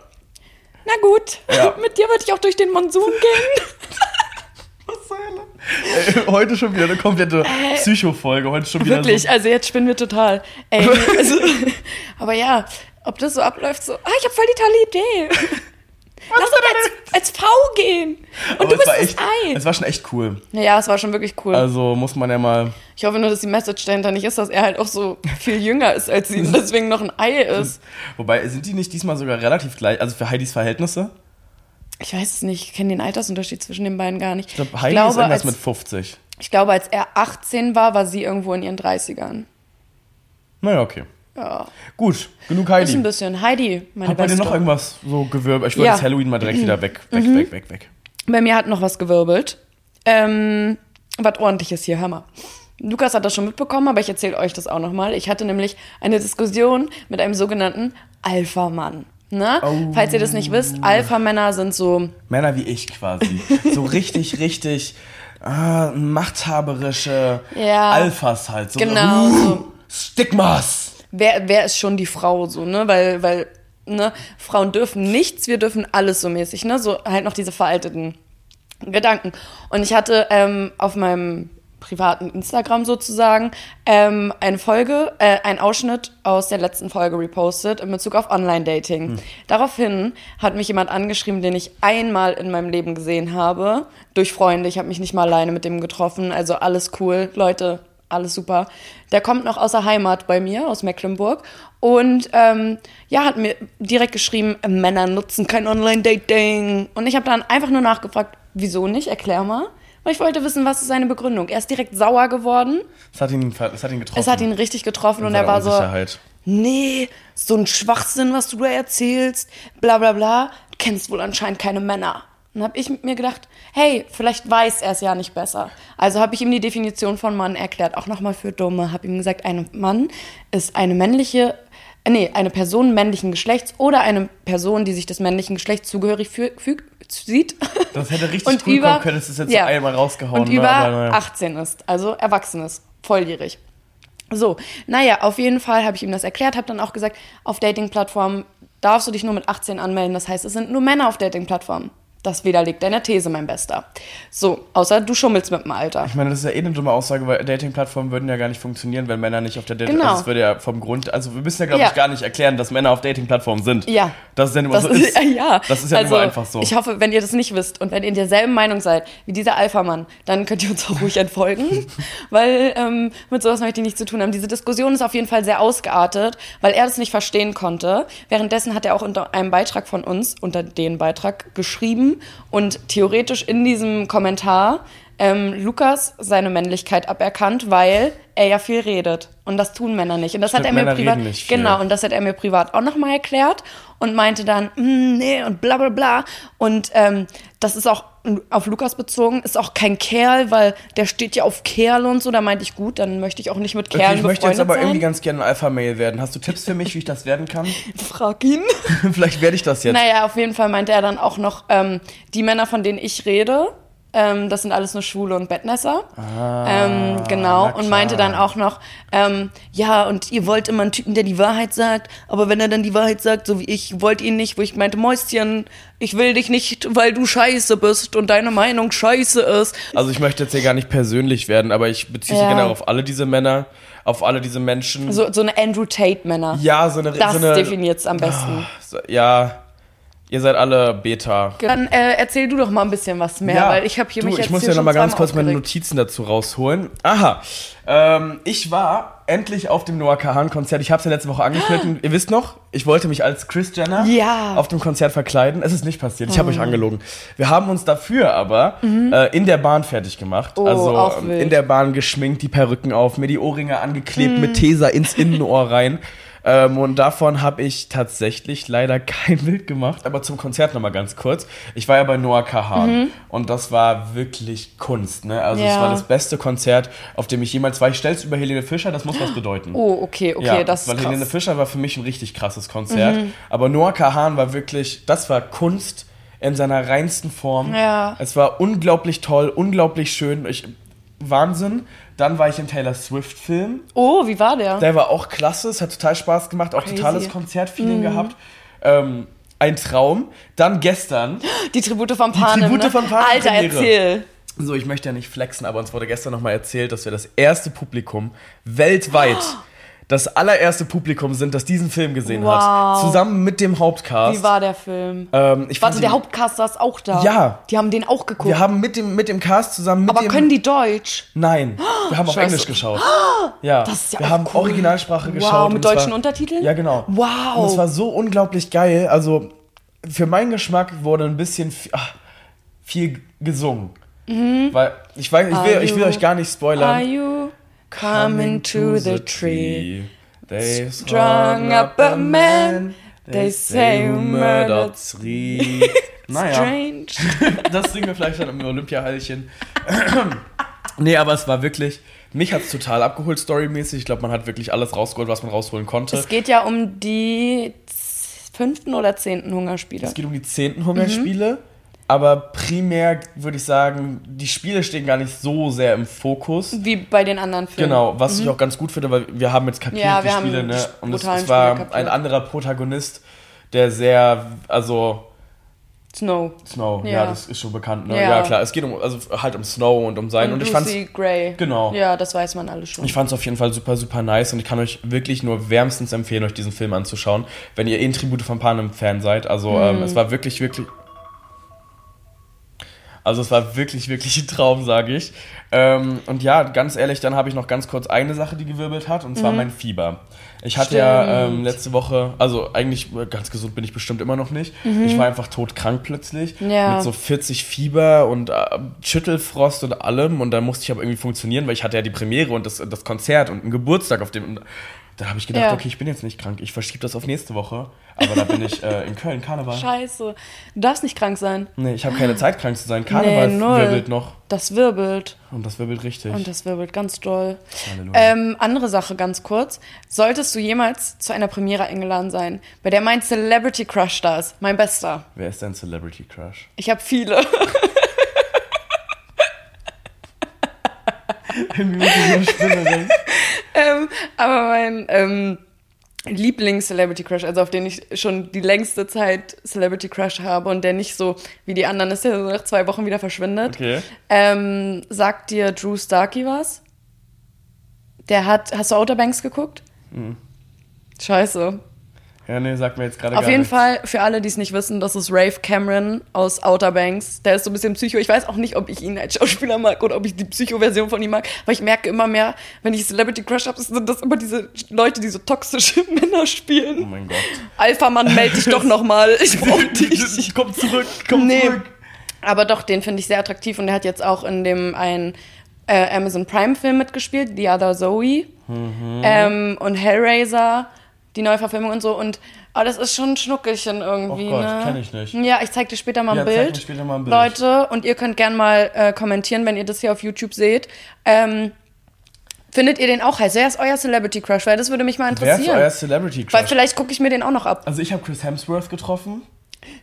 Na gut, Ja. mit dir würde ich auch durch den Monsun gehen. Ey, heute schon wieder eine komplette Psycho-Folge, heute schon wieder Wirklich, so. also jetzt spinnen wir total. Ey, *laughs* also, aber ja, ob das so abläuft, so, ah, ich habe voll die tolle Idee. Lass uns als, als V gehen. Und Aber du es bist war das echt, Ei. es war schon echt cool. Naja, es war schon wirklich cool. Also muss man ja mal, ich hoffe nur, dass die Message dahinter nicht ist, dass er halt auch so viel jünger ist als sie und *laughs* deswegen noch ein Ei ist. wobei, sind die nicht diesmal sogar relativ gleich, also für Heidis Verhältnisse? Ich weiß es nicht, ich kenne den Altersunterschied zwischen den beiden gar nicht. Ich glaube, Heidi ist irgendwas als, mit 50. ich glaube, als er 18 war, war sie irgendwo in ihren 30ern. Naja, okay. Ja, Gut, genug das ist ein Heidi. bisschen. Heidi, meine Hat bei dir noch irgendwas so gewirbelt? Ich würde Ja. das Halloween mal direkt wieder weg, weg, Mhm. weg, weg, weg. Bei mir hat noch was gewirbelt. Ähm, was ordentliches hier, Hammer. Lukas hat das schon mitbekommen, aber ich erzähle euch das auch nochmal. Ich hatte nämlich eine Diskussion mit einem sogenannten Alpha-Mann. Ne? Oh. Falls ihr das nicht wisst, Alpha-Männer sind so, Männer wie ich quasi. so richtig, *laughs* richtig ah, machthaberische Ja. Alphas halt. So, Genau, uh, so. Stigmas. wer, wer ist schon die Frau so, ne? Weil, weil, ne, Frauen dürfen nichts, wir dürfen alles so mäßig, ne? So halt noch diese veralteten Gedanken. Und ich hatte ähm, auf meinem privaten Instagram sozusagen ähm, eine Folge, äh, einen Ausschnitt aus der letzten Folge repostet in Bezug auf Online-Dating. Daraufhin hat mich jemand angeschrieben, den ich einmal in meinem Leben gesehen habe, durch Freunde. Ich habe mich nicht mal alleine mit dem getroffen, also alles cool. Leute, alles super. Der kommt noch aus der Heimat bei mir, aus Mecklenburg. Und ähm, ja, hat mir direkt geschrieben, Männer nutzen kein Online-Dating. Und ich habe dann einfach nur nachgefragt, wieso nicht? Erklär mal. Weil ich wollte wissen, was ist seine Begründung. Er ist direkt sauer geworden. Es hat ihn, es hat ihn getroffen. Es hat ihn richtig getroffen und er war so, nee, so ein Schwachsinn, was du da erzählst, bla bla bla. Du kennst wohl anscheinend keine Männer. Dann habe ich mir gedacht, hey, vielleicht weiß er es ja nicht besser. Also habe ich ihm die Definition von Mann erklärt, auch nochmal für Dumme. Habe ihm gesagt, ein Mann ist eine männliche, nee, eine Person männlichen Geschlechts oder eine Person, die sich des männlichen Geschlechts zugehörig fü- fügt, sieht. *laughs* Das hätte richtig Und cool über- kommen können, es ist jetzt so einmal rausgehauen. Und ne? über naja. 18 ist, also erwachsen ist, volljährig. So, naja, auf jeden Fall habe ich ihm das erklärt, habe dann auch gesagt, auf Dating-Plattformen darfst du dich nur mit 18 anmelden. Das heißt, es sind nur Männer auf Dating-Plattformen. Das widerlegt deine These, mein Bester. So, außer du schummelst mit dem Alter. Ich meine, das ist ja eh eine dumme Aussage, weil Dating-Plattformen würden ja gar nicht funktionieren, wenn Männer nicht auf der Dating... Genau. Also es würde ja vom Grund... Also wir müssen ja, glaube Ja. ich, gar nicht erklären, dass Männer auf Dating-Plattformen sind. Ja. Das ist ja nur Das so ist, *laughs* ja. Das ist ja also, nur einfach so. Ich hoffe, wenn ihr das nicht wisst und wenn ihr in derselben Meinung seid wie dieser Alpha-Mann, dann könnt ihr uns auch ruhig entfolgen, *laughs* weil ähm, mit sowas möchte ich nichts zu tun haben. Diese Diskussion ist auf jeden Fall sehr ausgeartet, weil er das nicht verstehen konnte. Währenddessen hat er auch unter einem Beitrag von uns, unter den Beitrag, geschrieben und theoretisch in diesem Kommentar ähm, Lukas seine Männlichkeit aberkannt, weil er ja viel redet. Und das tun Männer nicht. Und das Stimmt, hat er mir Männer privat. Genau, und das hat er mir privat auch nochmal erklärt und meinte dann, "Mm, nee, und bla bla bla. Und ähm, das ist auch auf Lukas bezogen, ist auch kein Kerl, weil der steht ja auf Kerl und so. Da meinte ich, gut, dann möchte ich auch nicht mit Okay, Kerlen ich möchte jetzt aber sein. irgendwie ganz gerne ein Alpha-Mail werden. Hast du Tipps für mich, wie ich das werden kann? *laughs* Frag ihn. *laughs* Vielleicht werde ich das jetzt. Naja, auf jeden Fall meinte er dann auch noch, ähm, die Männer, von denen ich rede, ähm, das sind alles nur Schwule und Bettnässer. ähm, genau. Ah, na Und meinte dann auch noch, ähm, ja, und ihr wollt immer einen Typen, der die Wahrheit sagt, aber wenn er dann die Wahrheit sagt, so wie ich, wollt ihn nicht, wo ich meinte, Mäuschen, ich will dich nicht, weil du scheiße bist und deine Meinung scheiße ist. Also ich möchte jetzt hier gar nicht persönlich werden, aber ich beziehe Ja. genau auf alle diese Männer, auf alle diese Menschen. So, so eine Andrew Tate-Männer. ja, so eine... das so eine definiert's am besten. so, ja, ihr seid alle Beta. Dann äh, erzähl du doch mal ein bisschen was mehr, weil ich habe hier du, mich ich muss ja noch mal ganz kurz meine aufgeregt. Notizen dazu rausholen. Aha, ähm, ich war endlich auf dem Noah Kahan Konzert. Ich habe es ja letzte Woche angeschnitten. Ihr wisst noch, ich wollte mich als Chris Jenner Ja. auf dem Konzert verkleiden. Es ist nicht passiert. Ich habe euch angelogen. Wir haben uns dafür aber äh, in der Bahn fertig gemacht. Mhm. Oh, also ähm, in der Bahn geschminkt, die Perücken auf, mir die Ohrringe angeklebt Mhm. mit Tesa ins Innenohr rein. Ähm, und davon habe ich tatsächlich leider kein *laughs* Bild gemacht. Aber zum Konzert nochmal ganz kurz. Ich war ja bei Noah Kahan und das war wirklich Kunst. Ne? Also es Mhm. Ja. war das beste Konzert, auf dem ich jemals war. Ich stell's über Helene Fischer, das muss was bedeuten. Oh, okay, okay, ja, das ist weil krass. Mhm. Helene Fischer war für mich ein richtig krasses Konzert. Aber Noah Kahan war wirklich, das war Kunst in seiner reinsten Form. Ja. Es war unglaublich toll, unglaublich schön. Ich, Wahnsinn. Dann war ich im Taylor Swift Film. Oh, wie war der? Der war auch klasse, es hat total Spaß gemacht, auch Crazy. totales Konzertfeeling gehabt. Ähm, ein Traum. Dann gestern, Die Tribute von Panem. Tribute ne? von Panem Alter, Premiere. erzähl. so ich möchte ja nicht flexen, aber uns wurde gestern nochmal erzählt, dass wir das erste Publikum weltweit, das allererste Publikum sind, das diesen Film gesehen Wow. hat. Zusammen mit dem Hauptcast. Wie war der Film? ähm, ich Warte, der Hauptcast saß auch da. Ja. Die haben den auch geguckt. Wir haben mit dem, mit dem Cast zusammen mit Aber dem... können die Deutsch? Nein, wir haben auf Scheiße. Englisch geschaut. Ja, Das ist ja wir haben cool. Originalsprache Wow, geschaut. mit deutschen war, Untertiteln? Ja, genau. Wow. Und es war so unglaublich geil. Also für meinen Geschmack wurde ein bisschen viel, ach, viel gesungen. Weil ich weiß, ich will, Mhm. Ich will euch gar nicht spoilern. Coming to the tree? They Strung up a man. They say you murdered three. *laughs* Naja, Strange. *laughs* das singen wir vielleicht dann im Olympiahallchen. *clears throat* nee, aber es war wirklich, mich hat es total abgeholt, storymäßig. Ich glaube, man hat wirklich alles rausgeholt, was man rausholen konnte. Es geht ja um die fünften oder zehnten Hungerspiele. Es geht um die zehnten Hungerspiele, aber primär würde ich sagen, die Spiele stehen gar nicht so sehr im Fokus. Wie bei den anderen Filmen. Genau, was ich auch ganz gut finde, weil wir haben jetzt kapiert, Mhm. Ja, die Spiele, ne? Und es, es war kapiert. ein anderer Protagonist, der sehr, also Snow. Snow, ja, Ja. das ist schon bekannt, ne? Ja. Ja. klar, es geht um, also halt um Snow und um sein. Und, Und ich fand's, Gray. Genau. Ja, das weiß man alle schon. ich fand's auf jeden Fall super, super nice und ich kann euch wirklich nur wärmstens empfehlen, euch diesen Film anzuschauen, wenn ihr eh ein Tribute von Panem Fan seid. Also Mhm. ähm, es war wirklich, wirklich. Also es war wirklich, wirklich ein Traum, sage ich. Ähm, und ja, ganz ehrlich, dann habe ich noch ganz kurz eine Sache, die gewirbelt hat, und zwar mein Fieber. Ich hatte ja Mhm. Stimmt. ähm, letzte Woche, also eigentlich äh, ganz gesund bin ich bestimmt immer noch nicht. Ich war einfach todkrank plötzlich. Mhm. Ja. Mit so 40 Fieber und äh, Schüttelfrost und allem. Und dann musste ich aber irgendwie funktionieren, weil ich hatte ja die Premiere und das, das Konzert und einen Geburtstag auf dem. Da habe ich gedacht, Ja. okay, ich bin jetzt nicht krank. Ich verschiebe das auf nächste Woche. Aber da bin ich äh, in Köln, Karneval. Scheiße. Du darfst nicht krank sein. Nee, ich habe keine Zeit, krank zu sein. Karneval Nee, wirbelt noch. Das wirbelt. Und das wirbelt richtig. Und das wirbelt ganz doll. Halleluja. Ähm, andere Sache ganz kurz. Solltest du jemals zu einer Premiere eingeladen sein, bei der mein Celebrity Crush da ist, mein Bester. Wer ist dein Celebrity Crush? Ich habe viele. *laughs* *laughs* ähm, aber mein, ähm, Lieblings-Celebrity-Crush, also auf den ich schon die längste Zeit Celebrity-Crush habe und der nicht so wie die anderen ist, der so nach zwei Wochen wieder verschwindet. Okay. Ähm, sagt dir Drew Starkey was? Der hat, hast du Outer Banks geguckt? Mhm. Scheiße. Ja, nee, sagt mir jetzt gerade Auf jeden nichts. Fall, für alle, die es nicht wissen, das ist Rafe Cameron aus Outer Banks. Der ist so ein bisschen Psycho. Ich weiß auch nicht, ob ich ihn als Schauspieler mag oder ob ich die Psycho-Version von ihm mag. Aber ich merke immer mehr, wenn ich Celebrity Crush habe, sind das immer diese Leute, die so toxische *laughs* Männer Oh spielen. mein Gott. Alpha-Mann, melde dich doch nochmal. *laughs* Ich brauche dich. Ich komm zurück, komm Nee. zurück. Aber doch, den finde ich sehr attraktiv und der hat jetzt auch in dem ein äh, Amazon Prime Film mitgespielt, The Other Zoe Mhm. ähm, und Hellraiser, die Neuverfilmung und so und aber das ist schon ein Schnuckelchen irgendwie. Oh Gott, ne? kenn ich nicht. Ja, ich zeig dir später mal ein Ja, zeig Bild. später mal ein Bild. Leute, und ihr könnt gern mal äh, kommentieren, wenn ihr das hier auf YouTube seht. Ähm, findet ihr den auch heiß? Wer ist euer Celebrity Crush? Weil das würde mich mal Wer ist interessieren. euer Celebrity Weil Crush? vielleicht gucke ich mir den auch noch ab. Also ich habe Chris Hemsworth getroffen.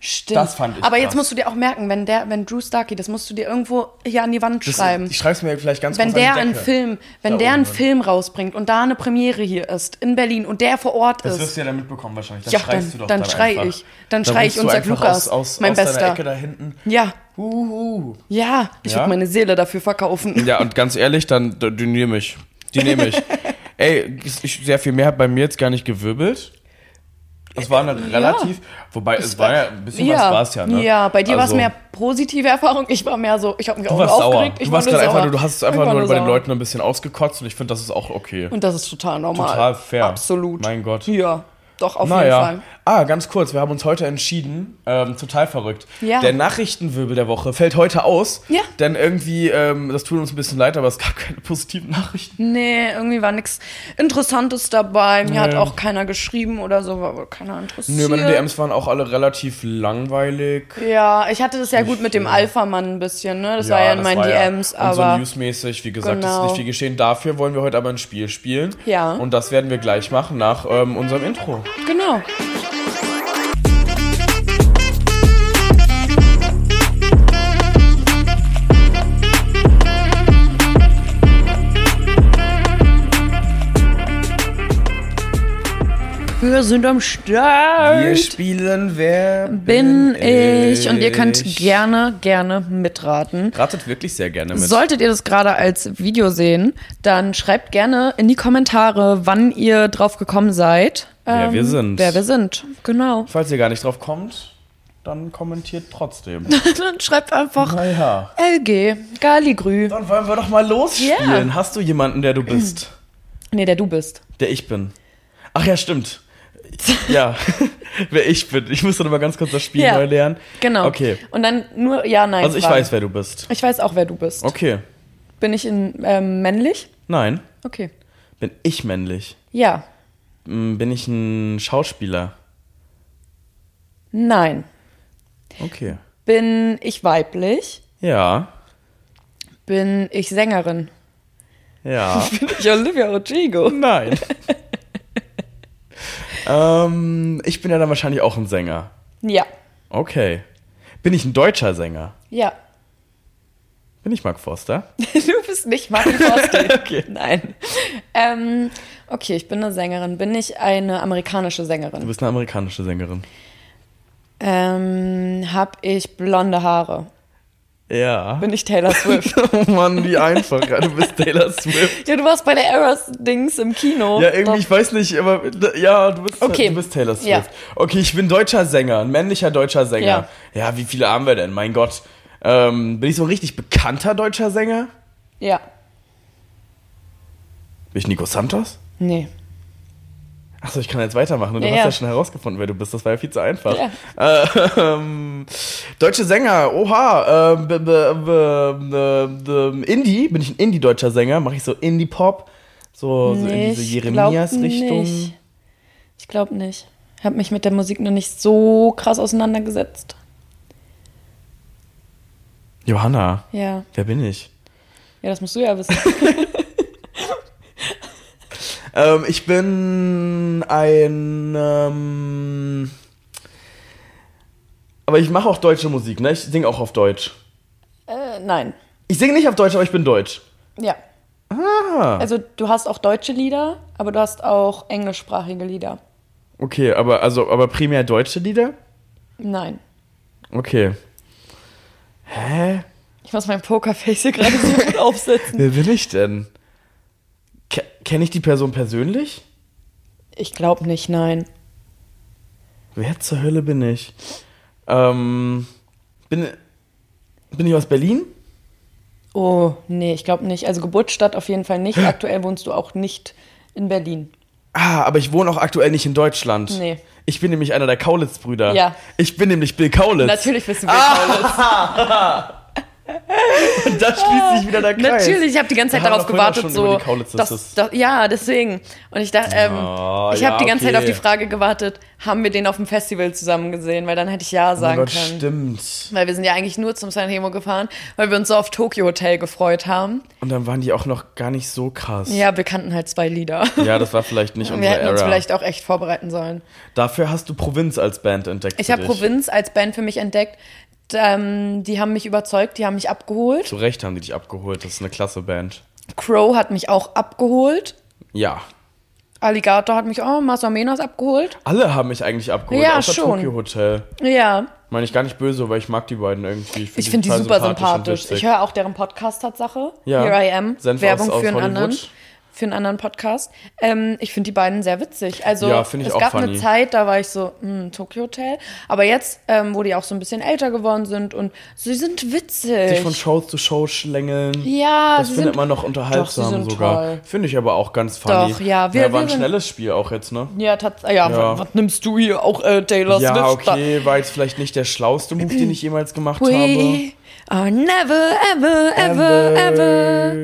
Stimmt. Das fand ich Aber jetzt krass. musst du dir auch merken, wenn der, wenn Drew Starkey, das musst du dir irgendwo hier an die Wand Das, schreiben. Ich schreibe es mir vielleicht ganz wenn kurz der an die einen. Film, wenn der einen. Film rausbringt und da eine Premiere hier ist in Berlin und der vor Ort Das wirst ist, du ja dann mitbekommen wahrscheinlich. Das Ja, schreist dann- du doch dann dann schrei einfach. ich. Dann Da schrei ich und sag, Lukas, aus, aus, mein aus Bester. Ecke da hinten. ja, Uhu. ja, ich Ja? würde meine Seele dafür verkaufen. Ja, und ganz ehrlich, dann die nehme ich. Die nehme ich. *laughs* Ey, ich, sehr viel mehr hat bei mir jetzt gar nicht gewirbelt. Es war eine relativ, wobei es war ja ein bisschen was war es ja, ne? Ja, bei dir war es Also, mehr positive Erfahrung. Ich war mehr so, ich habe mich auch nur sauer. aufgeregt. Ich Du war warst nur gerade einfach, nur- du hast es einfach war nur bei den. Leuten ein bisschen ausgekotzt und ich finde, das ist auch okay. Und das ist total normal. Total fair. Absolut. Mein Gott. Ja, doch, auf jeden Naja. Fall. Ah, ganz kurz, wir haben uns heute entschieden, ähm, total verrückt. Ja. Der Nachrichtenwirbel der Woche fällt heute aus. Ja. Denn irgendwie, ähm, das tut uns ein bisschen leid, aber es gab *laughs* keine positiven Nachrichten. Nee, irgendwie war nichts Interessantes dabei. Mir hat Nee. auch keiner geschrieben oder so, war wohl keiner interessiert. Nö, meine DMs waren auch alle relativ langweilig. Ja, ich hatte das ja gut mit dem Alpha-Mann ein bisschen, ne? Das war ja in meinen ja- DMs, und so aber. newsmäßig, wie gesagt, ist Genau. nicht viel geschehen. Dafür wollen wir heute aber ein Spiel spielen. Ja. Und das werden wir gleich machen nach ähm, unserem Intro. genau. Wir sind am Start. Wir spielen Wer bin ich. Und ihr könnt gerne, gerne mitraten. Ratet wirklich sehr gerne mit. Solltet ihr das gerade als Video sehen, dann schreibt gerne in die Kommentare, wann ihr drauf gekommen seid. Wer wir sind. Wer wir sind, genau. Falls ihr gar nicht drauf kommt, dann kommentiert trotzdem. *laughs* dann schreibt einfach naja. LG, Galigrü. Dann wollen wir doch mal losspielen. Ja. Hast du jemanden, der du bist? Nee, der du bist. Der ich bin. Ach ja, stimmt. Ja, *laughs* wer ich bin. Ich muss dann mal ganz kurz das Spiel Ja. neu lernen. Genau. Okay. Und dann nur ja, nein. Also ich Fragen. weiß, wer du bist. Ich weiß auch, wer du bist. Okay. Bin ich in, ähm, männlich? Nein. Okay. Bin ich männlich? Ja. Mm, Bin ich ein Schauspieler? Nein. Okay. Bin ich weiblich? Ja. Bin ich Sängerin? Ja. *laughs* Bin ich Olivia Rodrigo? Nein. *laughs* ähm, ich bin ja dann wahrscheinlich auch ein Sänger. Ja. Okay. Bin ich ein deutscher Sänger? Ja. Bin ich Mark Forster? *laughs* Du bist nicht Martin Forster. *laughs* Okay. Nein. Ähm, okay, ich bin eine Sängerin. Bin ich eine amerikanische Du Sängerin? bist eine amerikanische Sängerin. Ähm, hab ich blonde Haare? Ja. Bin ich Taylor Swift? *laughs* oh Mann, wie einfach. Du bist Taylor Swift. ja, du warst bei der Eras-Dings im Kino. Ja, irgendwie, ich weiß nicht, aber ja, du bist, Okay. du bist Taylor Swift. Ja. Okay, ich bin deutscher Sänger, ein männlicher deutscher Sänger. Ja. Ja, wie viele haben wir denn? Mein Gott. Ähm, bin ich so ein richtig bekannter deutscher Sänger? Ja. Bin ich Nico Santos? Nee. Achso, ich kann jetzt weitermachen. Du Ja, hast ja. ja schon herausgefunden, wer du bist. Das war ja viel zu einfach. Ja. Ähm, deutsche Sänger, oha. Ähm, b- b- b- Indie, bin ich ein Indie-deutscher Sänger? Mache ich so Indie-Pop? So, so in Nee, diese Jeremias-Richtung? Ich glaube nicht. Ich habe mich mit der Musik noch nicht so krass auseinandergesetzt. Johanna, Ja. wer bin ich? Ja, das musst du ja wissen. *laughs* Ähm, ich bin ein. Ähm, aber ich mache auch deutsche Musik, ne? Ich singe auch auf Deutsch. äh, nein. Ich singe nicht auf Deutsch, aber ich bin deutsch. Ja. Ah. Also du hast auch deutsche Lieder, aber du hast auch englischsprachige Lieder. Okay, aber also aber primär deutsche Lieder? Nein. Okay. Hä? Ich muss mein Pokerface hier gerade so gut *laughs* aufsetzen. Wer bin ich denn? Ke Kenne ich die Person persönlich? Ich glaube nicht, nein. Wer zur Hölle bin ich? Ähm, bin, bin ich aus Berlin? Oh, nee, ich glaube nicht. Also Geburtsstadt auf jeden Fall nicht. Aktuell wohnst du auch nicht in Berlin. Ah, aber ich wohne auch aktuell nicht in Deutschland. Nee. Ich bin nämlich einer der Kaulitz-Brüder. Ja. Ich bin nämlich Bill Kaulitz. Natürlich bist du Bill Kaulitz. *laughs* Und da schließt sich wieder der Kreis. Natürlich, ich habe die ganze Zeit darauf gewartet, so. das- dass, ja, deswegen. Und ich dachte, ähm, Oh, ich ja, habe die ganze okay. Zeit auf die Frage gewartet, haben wir den auf dem Festival zusammen gesehen? Weil dann hätte ich ja Oh sagen Gott, können. stimmt. Weil wir sind ja eigentlich nur zum Sanremo gefahren, weil wir uns so auf Tokyo Hotel gefreut haben. Und dann waren die auch noch gar nicht so krass. Ja, wir kannten halt zwei Lieder. Ja, das war vielleicht nicht *laughs* unsere Wir hätten uns Era. vielleicht auch echt vorbereiten sollen. Dafür hast du Provinz als Band entdeckt. Ich habe. Provinz als Band für mich entdeckt. Ähm, die haben mich überzeugt, die haben mich abgeholt. Zu Recht haben die dich abgeholt. Das ist eine klasse Band. Crow hat mich auch abgeholt. Ja. Alligator hat mich auch, Masamenas abgeholt. Alle haben mich eigentlich abgeholt, Ja, außer schon. Tokyo Hotel. Ja, Meine ich gar nicht böse, weil ich mag die beiden irgendwie. ich die finde die total super sympathisch. witzig. Ich höre auch deren Podcast Tatsache. Ja. Here I Am. Senf Werbung aus- aus für einen Hollywood. anderen. Für einen anderen Podcast. Ähm, ich finde die beiden sehr witzig. Also Ja, es gab funny. eine Zeit, da war ich so, hm, Tokyo Hotel. Aber jetzt, ähm, wo die auch so ein bisschen älter geworden sind und sie sind witzig. Sich von Show zu Show schlängeln. ja, Das sie findet sind, man noch Doch, unterhaltsam sind sogar. Finde ich aber auch ganz funny. Doch, ja, wir- ja, war wir ein schnelles Spiel auch jetzt, ne? Ja, tatsächlich. Ja, Ja. Was, was nimmst du hier auch äh, Taylor Ja, Swift? da? okay, war jetzt vielleicht nicht der schlauste Move, den ich jemals gemacht habe. We are never, ever, ever, ever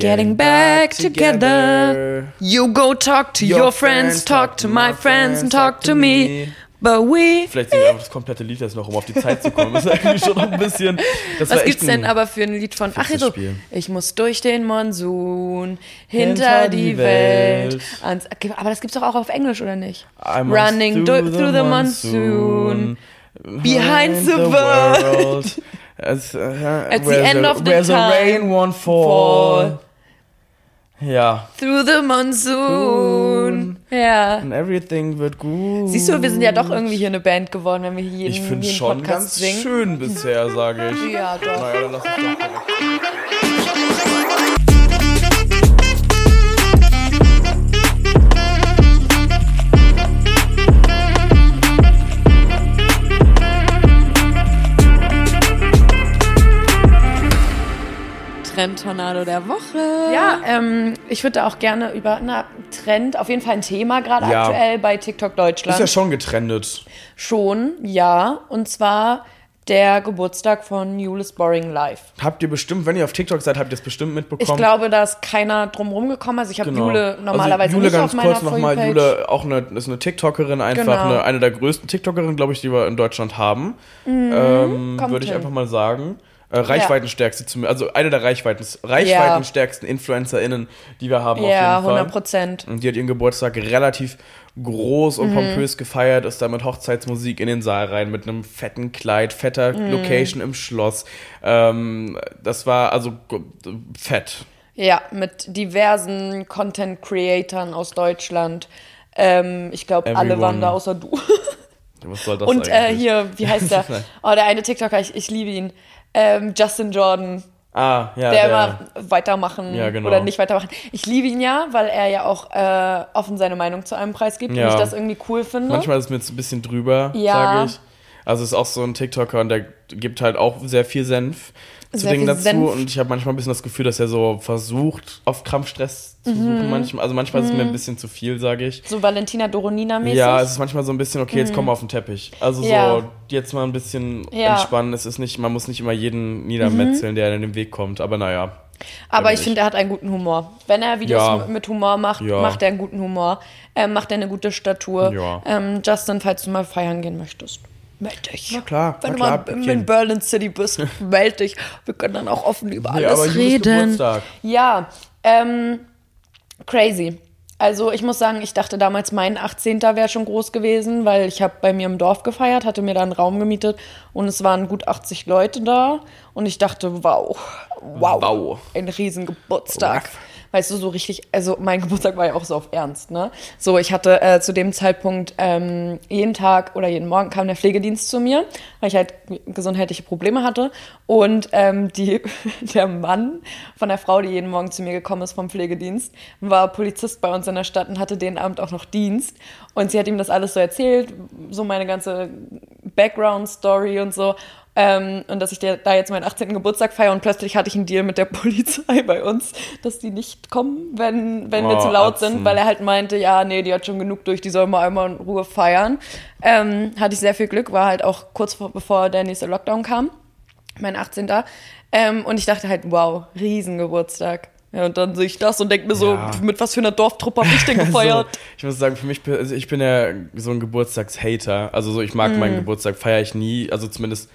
getting back together. You go talk to your, friends, talk to my friends and talk to me. But we. Vielleicht ich einfach das komplette Lied jetzt noch, um auf die Zeit zu kommen. Das ist eigentlich schon ein bisschen. Was gibt's denn aber für ein Lied von Ach so, ich muss durch den Monsun hinter, Hinter die Welt. Welt. Ans, aber das gibt's doch auch auf Englisch oder nicht? Running through through, the monsoon. Behind the world. As, uh, At the where end of the where the time rain won't fall. Ja. Through the monsoon. Ja. And everything wird gut. Siehst du, wir sind ja doch irgendwie hier eine Band geworden, wenn wir hier jeden, Ich finde jeden schon Podcast ganz singen. schön bisher, sage ich. Ja, doch. Naja, dann lass uns doch Trendtornado der Woche. Ja, ähm, ich würde da auch gerne über na, Trend, auf jeden Fall ein Thema gerade Ja. aktuell bei TikTok Deutschland. Ist ja schon getrendet. Schon, ja. Und zwar der Geburtstag von Julis Boring Life. Habt ihr bestimmt, wenn ihr auf TikTok seid, habt ihr es bestimmt mitbekommen. Ich glaube, da ist keiner drum rumgekommen. Also ich habe Genau. Jule normalerweise also Jule nicht ganz auf meiner kurz nochmal, Jule auch eine, ist eine TikTokerin, einfach Genau. eine, eine der größten TikTokerinnen, glaube ich, die wir in Deutschland haben. ähm, Mhm. kommt Würde ich hin. einfach mal sagen. Äh, Reichweitenstärkste, zum, also eine der Reichweiten, Reichweitenstärksten InfluencerInnen, die wir haben Ja, auf jeden Fall. 100 Prozent. Und die hat ihren Geburtstag relativ groß Mhm. und pompös gefeiert, ist da mit Hochzeitsmusik in den Saal rein, mit einem fetten Kleid, fetter Mhm. Location im Schloss. Ähm, das war also fett. Ja, mit diversen Content-Creatern aus Deutschland. Ähm, ich glaube, alle waren da außer du. Was soll das Und äh, hier, wie heißt *laughs* der? Oh, der eine TikToker, ich, ich liebe ihn. Ähm, Justin Jordan, Ah, ja, der der, immer weitermachen Ja, genau. oder nicht weitermachen. Ich liebe ihn ja, weil er ja auch äh, offen seine Meinung zu einem Preis gibt Ja. und ich das irgendwie cool finde. Manchmal ist es mir jetzt ein bisschen drüber, Ja. sage ich. Also ist auch so ein TikToker und der gibt halt auch sehr viel Senf zu Sehr Dingen dazu. Senf. Und ich habe manchmal ein bisschen das Gefühl, dass er so versucht, auf Krampfstress zu Mhm. suchen. Manchmal, also manchmal ist es mir ein bisschen zu viel, sage ich. so Valentina Doronina-mäßig. Ja, es ist manchmal so ein bisschen, okay, jetzt kommen wir auf den Teppich. Also Mhm. Ja. so, jetzt mal ein bisschen Ja. entspannen. Es ist nicht, man muss nicht immer jeden niedermetzeln, der in den Weg kommt. Aber naja. Aber ich finde, er hat einen guten Humor. Wenn er Videos Ja. mit Humor macht, Ja. macht er einen guten Humor. Ähm, macht er eine gute Statur. Ja. Ähm, Justin, falls du mal feiern gehen möchtest, meld dich. Na klar, Wenn na du klar, mal in Berlin City bist, *laughs* meld dich. Wir können dann auch offen über alles aber Julis reden. Geburtstag. Ja, ähm, crazy. Also ich muss sagen, ich dachte damals, mein 18. wäre schon groß gewesen, weil ich habe bei mir im Dorf gefeiert, hatte mir da einen Raum gemietet und es waren gut 80 Leute da und ich dachte, wow, wow, Wow. ein riesen Geburtstag. Wow. Weißt du, so richtig, also mein *laughs* Geburtstag war ja auch so auf Ernst, ne? So, ich hatte äh, zu dem Zeitpunkt ähm, jeden Tag oder jeden Morgen kam der Pflegedienst zu mir, weil ich halt gesundheitliche Probleme hatte. Und ähm, die, *laughs* der Mann von der Frau, die jeden Morgen zu mir gekommen ist vom Pflegedienst, war Polizist bei uns in der Stadt und hatte den Abend auch noch Dienst. Und sie hat ihm das alles so erzählt, so meine ganze Background-Story und so. Ähm, und dass ich da jetzt meinen 18. Geburtstag feiere und plötzlich hatte ich einen Deal mit der *laughs* Polizei bei uns, dass die nicht kommen, wenn, wenn oh, wir zu laut Atzen. sind, weil er halt meinte, ja, nee, die hat schon genug durch, die soll mal einmal in Ruhe feiern. Ähm, hatte ich sehr viel Glück, war halt auch kurz vor, bevor der nächste Lockdown kam, mein 18. Ähm, und ich dachte halt, wow, Riesengeburtstag. Ja, und dann sehe ich das und denke mir so, ja. mit was für einer Dorftruppe habe ich denn *laughs* gefeiert? also, ich muss sagen, für mich, also ich bin ja so ein Geburtstagshater. Also so, ich mag mm. meinen Geburtstag, feiere ich nie. Also zumindest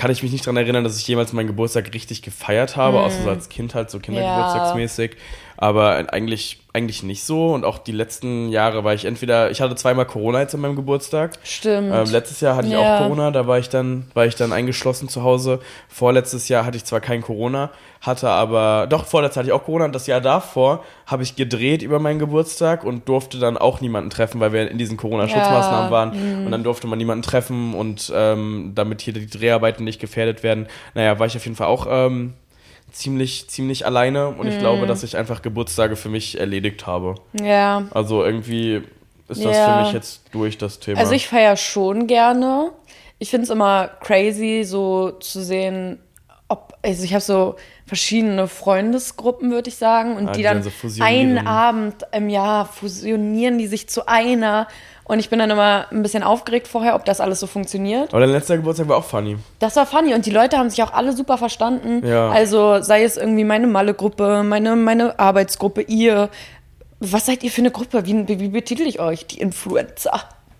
kann ich mich nicht daran erinnern, dass ich jemals meinen Geburtstag richtig gefeiert habe, mm. außer so als Kind halt so kindergeburtstagsmäßig. Ja. Aber eigentlich, eigentlich nicht so. Und auch die letzten Jahre war ich entweder, ich hatte zweimal Corona jetzt an meinem Geburtstag. Stimmt. Ähm, letztes Jahr hatte ich ja. auch Corona, da war ich dann, war ich dann eingeschlossen zu Hause. Vorletztes Jahr hatte ich zwar kein Corona, hatte aber, doch, vorletztes hatte ich auch Corona. Und das Jahr davor habe ich gedreht über meinen Geburtstag und durfte dann auch niemanden treffen, weil wir in diesen Corona-Schutzmaßnahmen ja. waren. Mhm. Und dann durfte man niemanden treffen und ähm, damit hier die Dreharbeiten nicht gefährdet werden. Naja, war ich auf jeden Fall auch ähm, ziemlich, ziemlich alleine und ich glaube, mhm. dass ich einfach Geburtstage für mich erledigt habe. Ja. Also irgendwie ist das ja. für mich jetzt durch das Thema. Also ich feiere schon gerne. Ich finde es immer crazy, so zu sehen, ob, also ich habe so verschiedene Freundesgruppen, würde ich sagen, und ah, die, die, dann, dann so einen Abend im Jahr fusionieren die sich zu einer und ich bin dann immer ein bisschen aufgeregt vorher, ob das alles so funktioniert. Aber dein letzter Geburtstag war auch funny. Das war funny und die Leute haben sich auch alle super verstanden. Ja. Also sei es irgendwie meine Malle-Gruppe, meine, meine Arbeitsgruppe, ihr. Was seid ihr für eine Gruppe? Wie, wie, wie betitel ich euch? Die Influencer.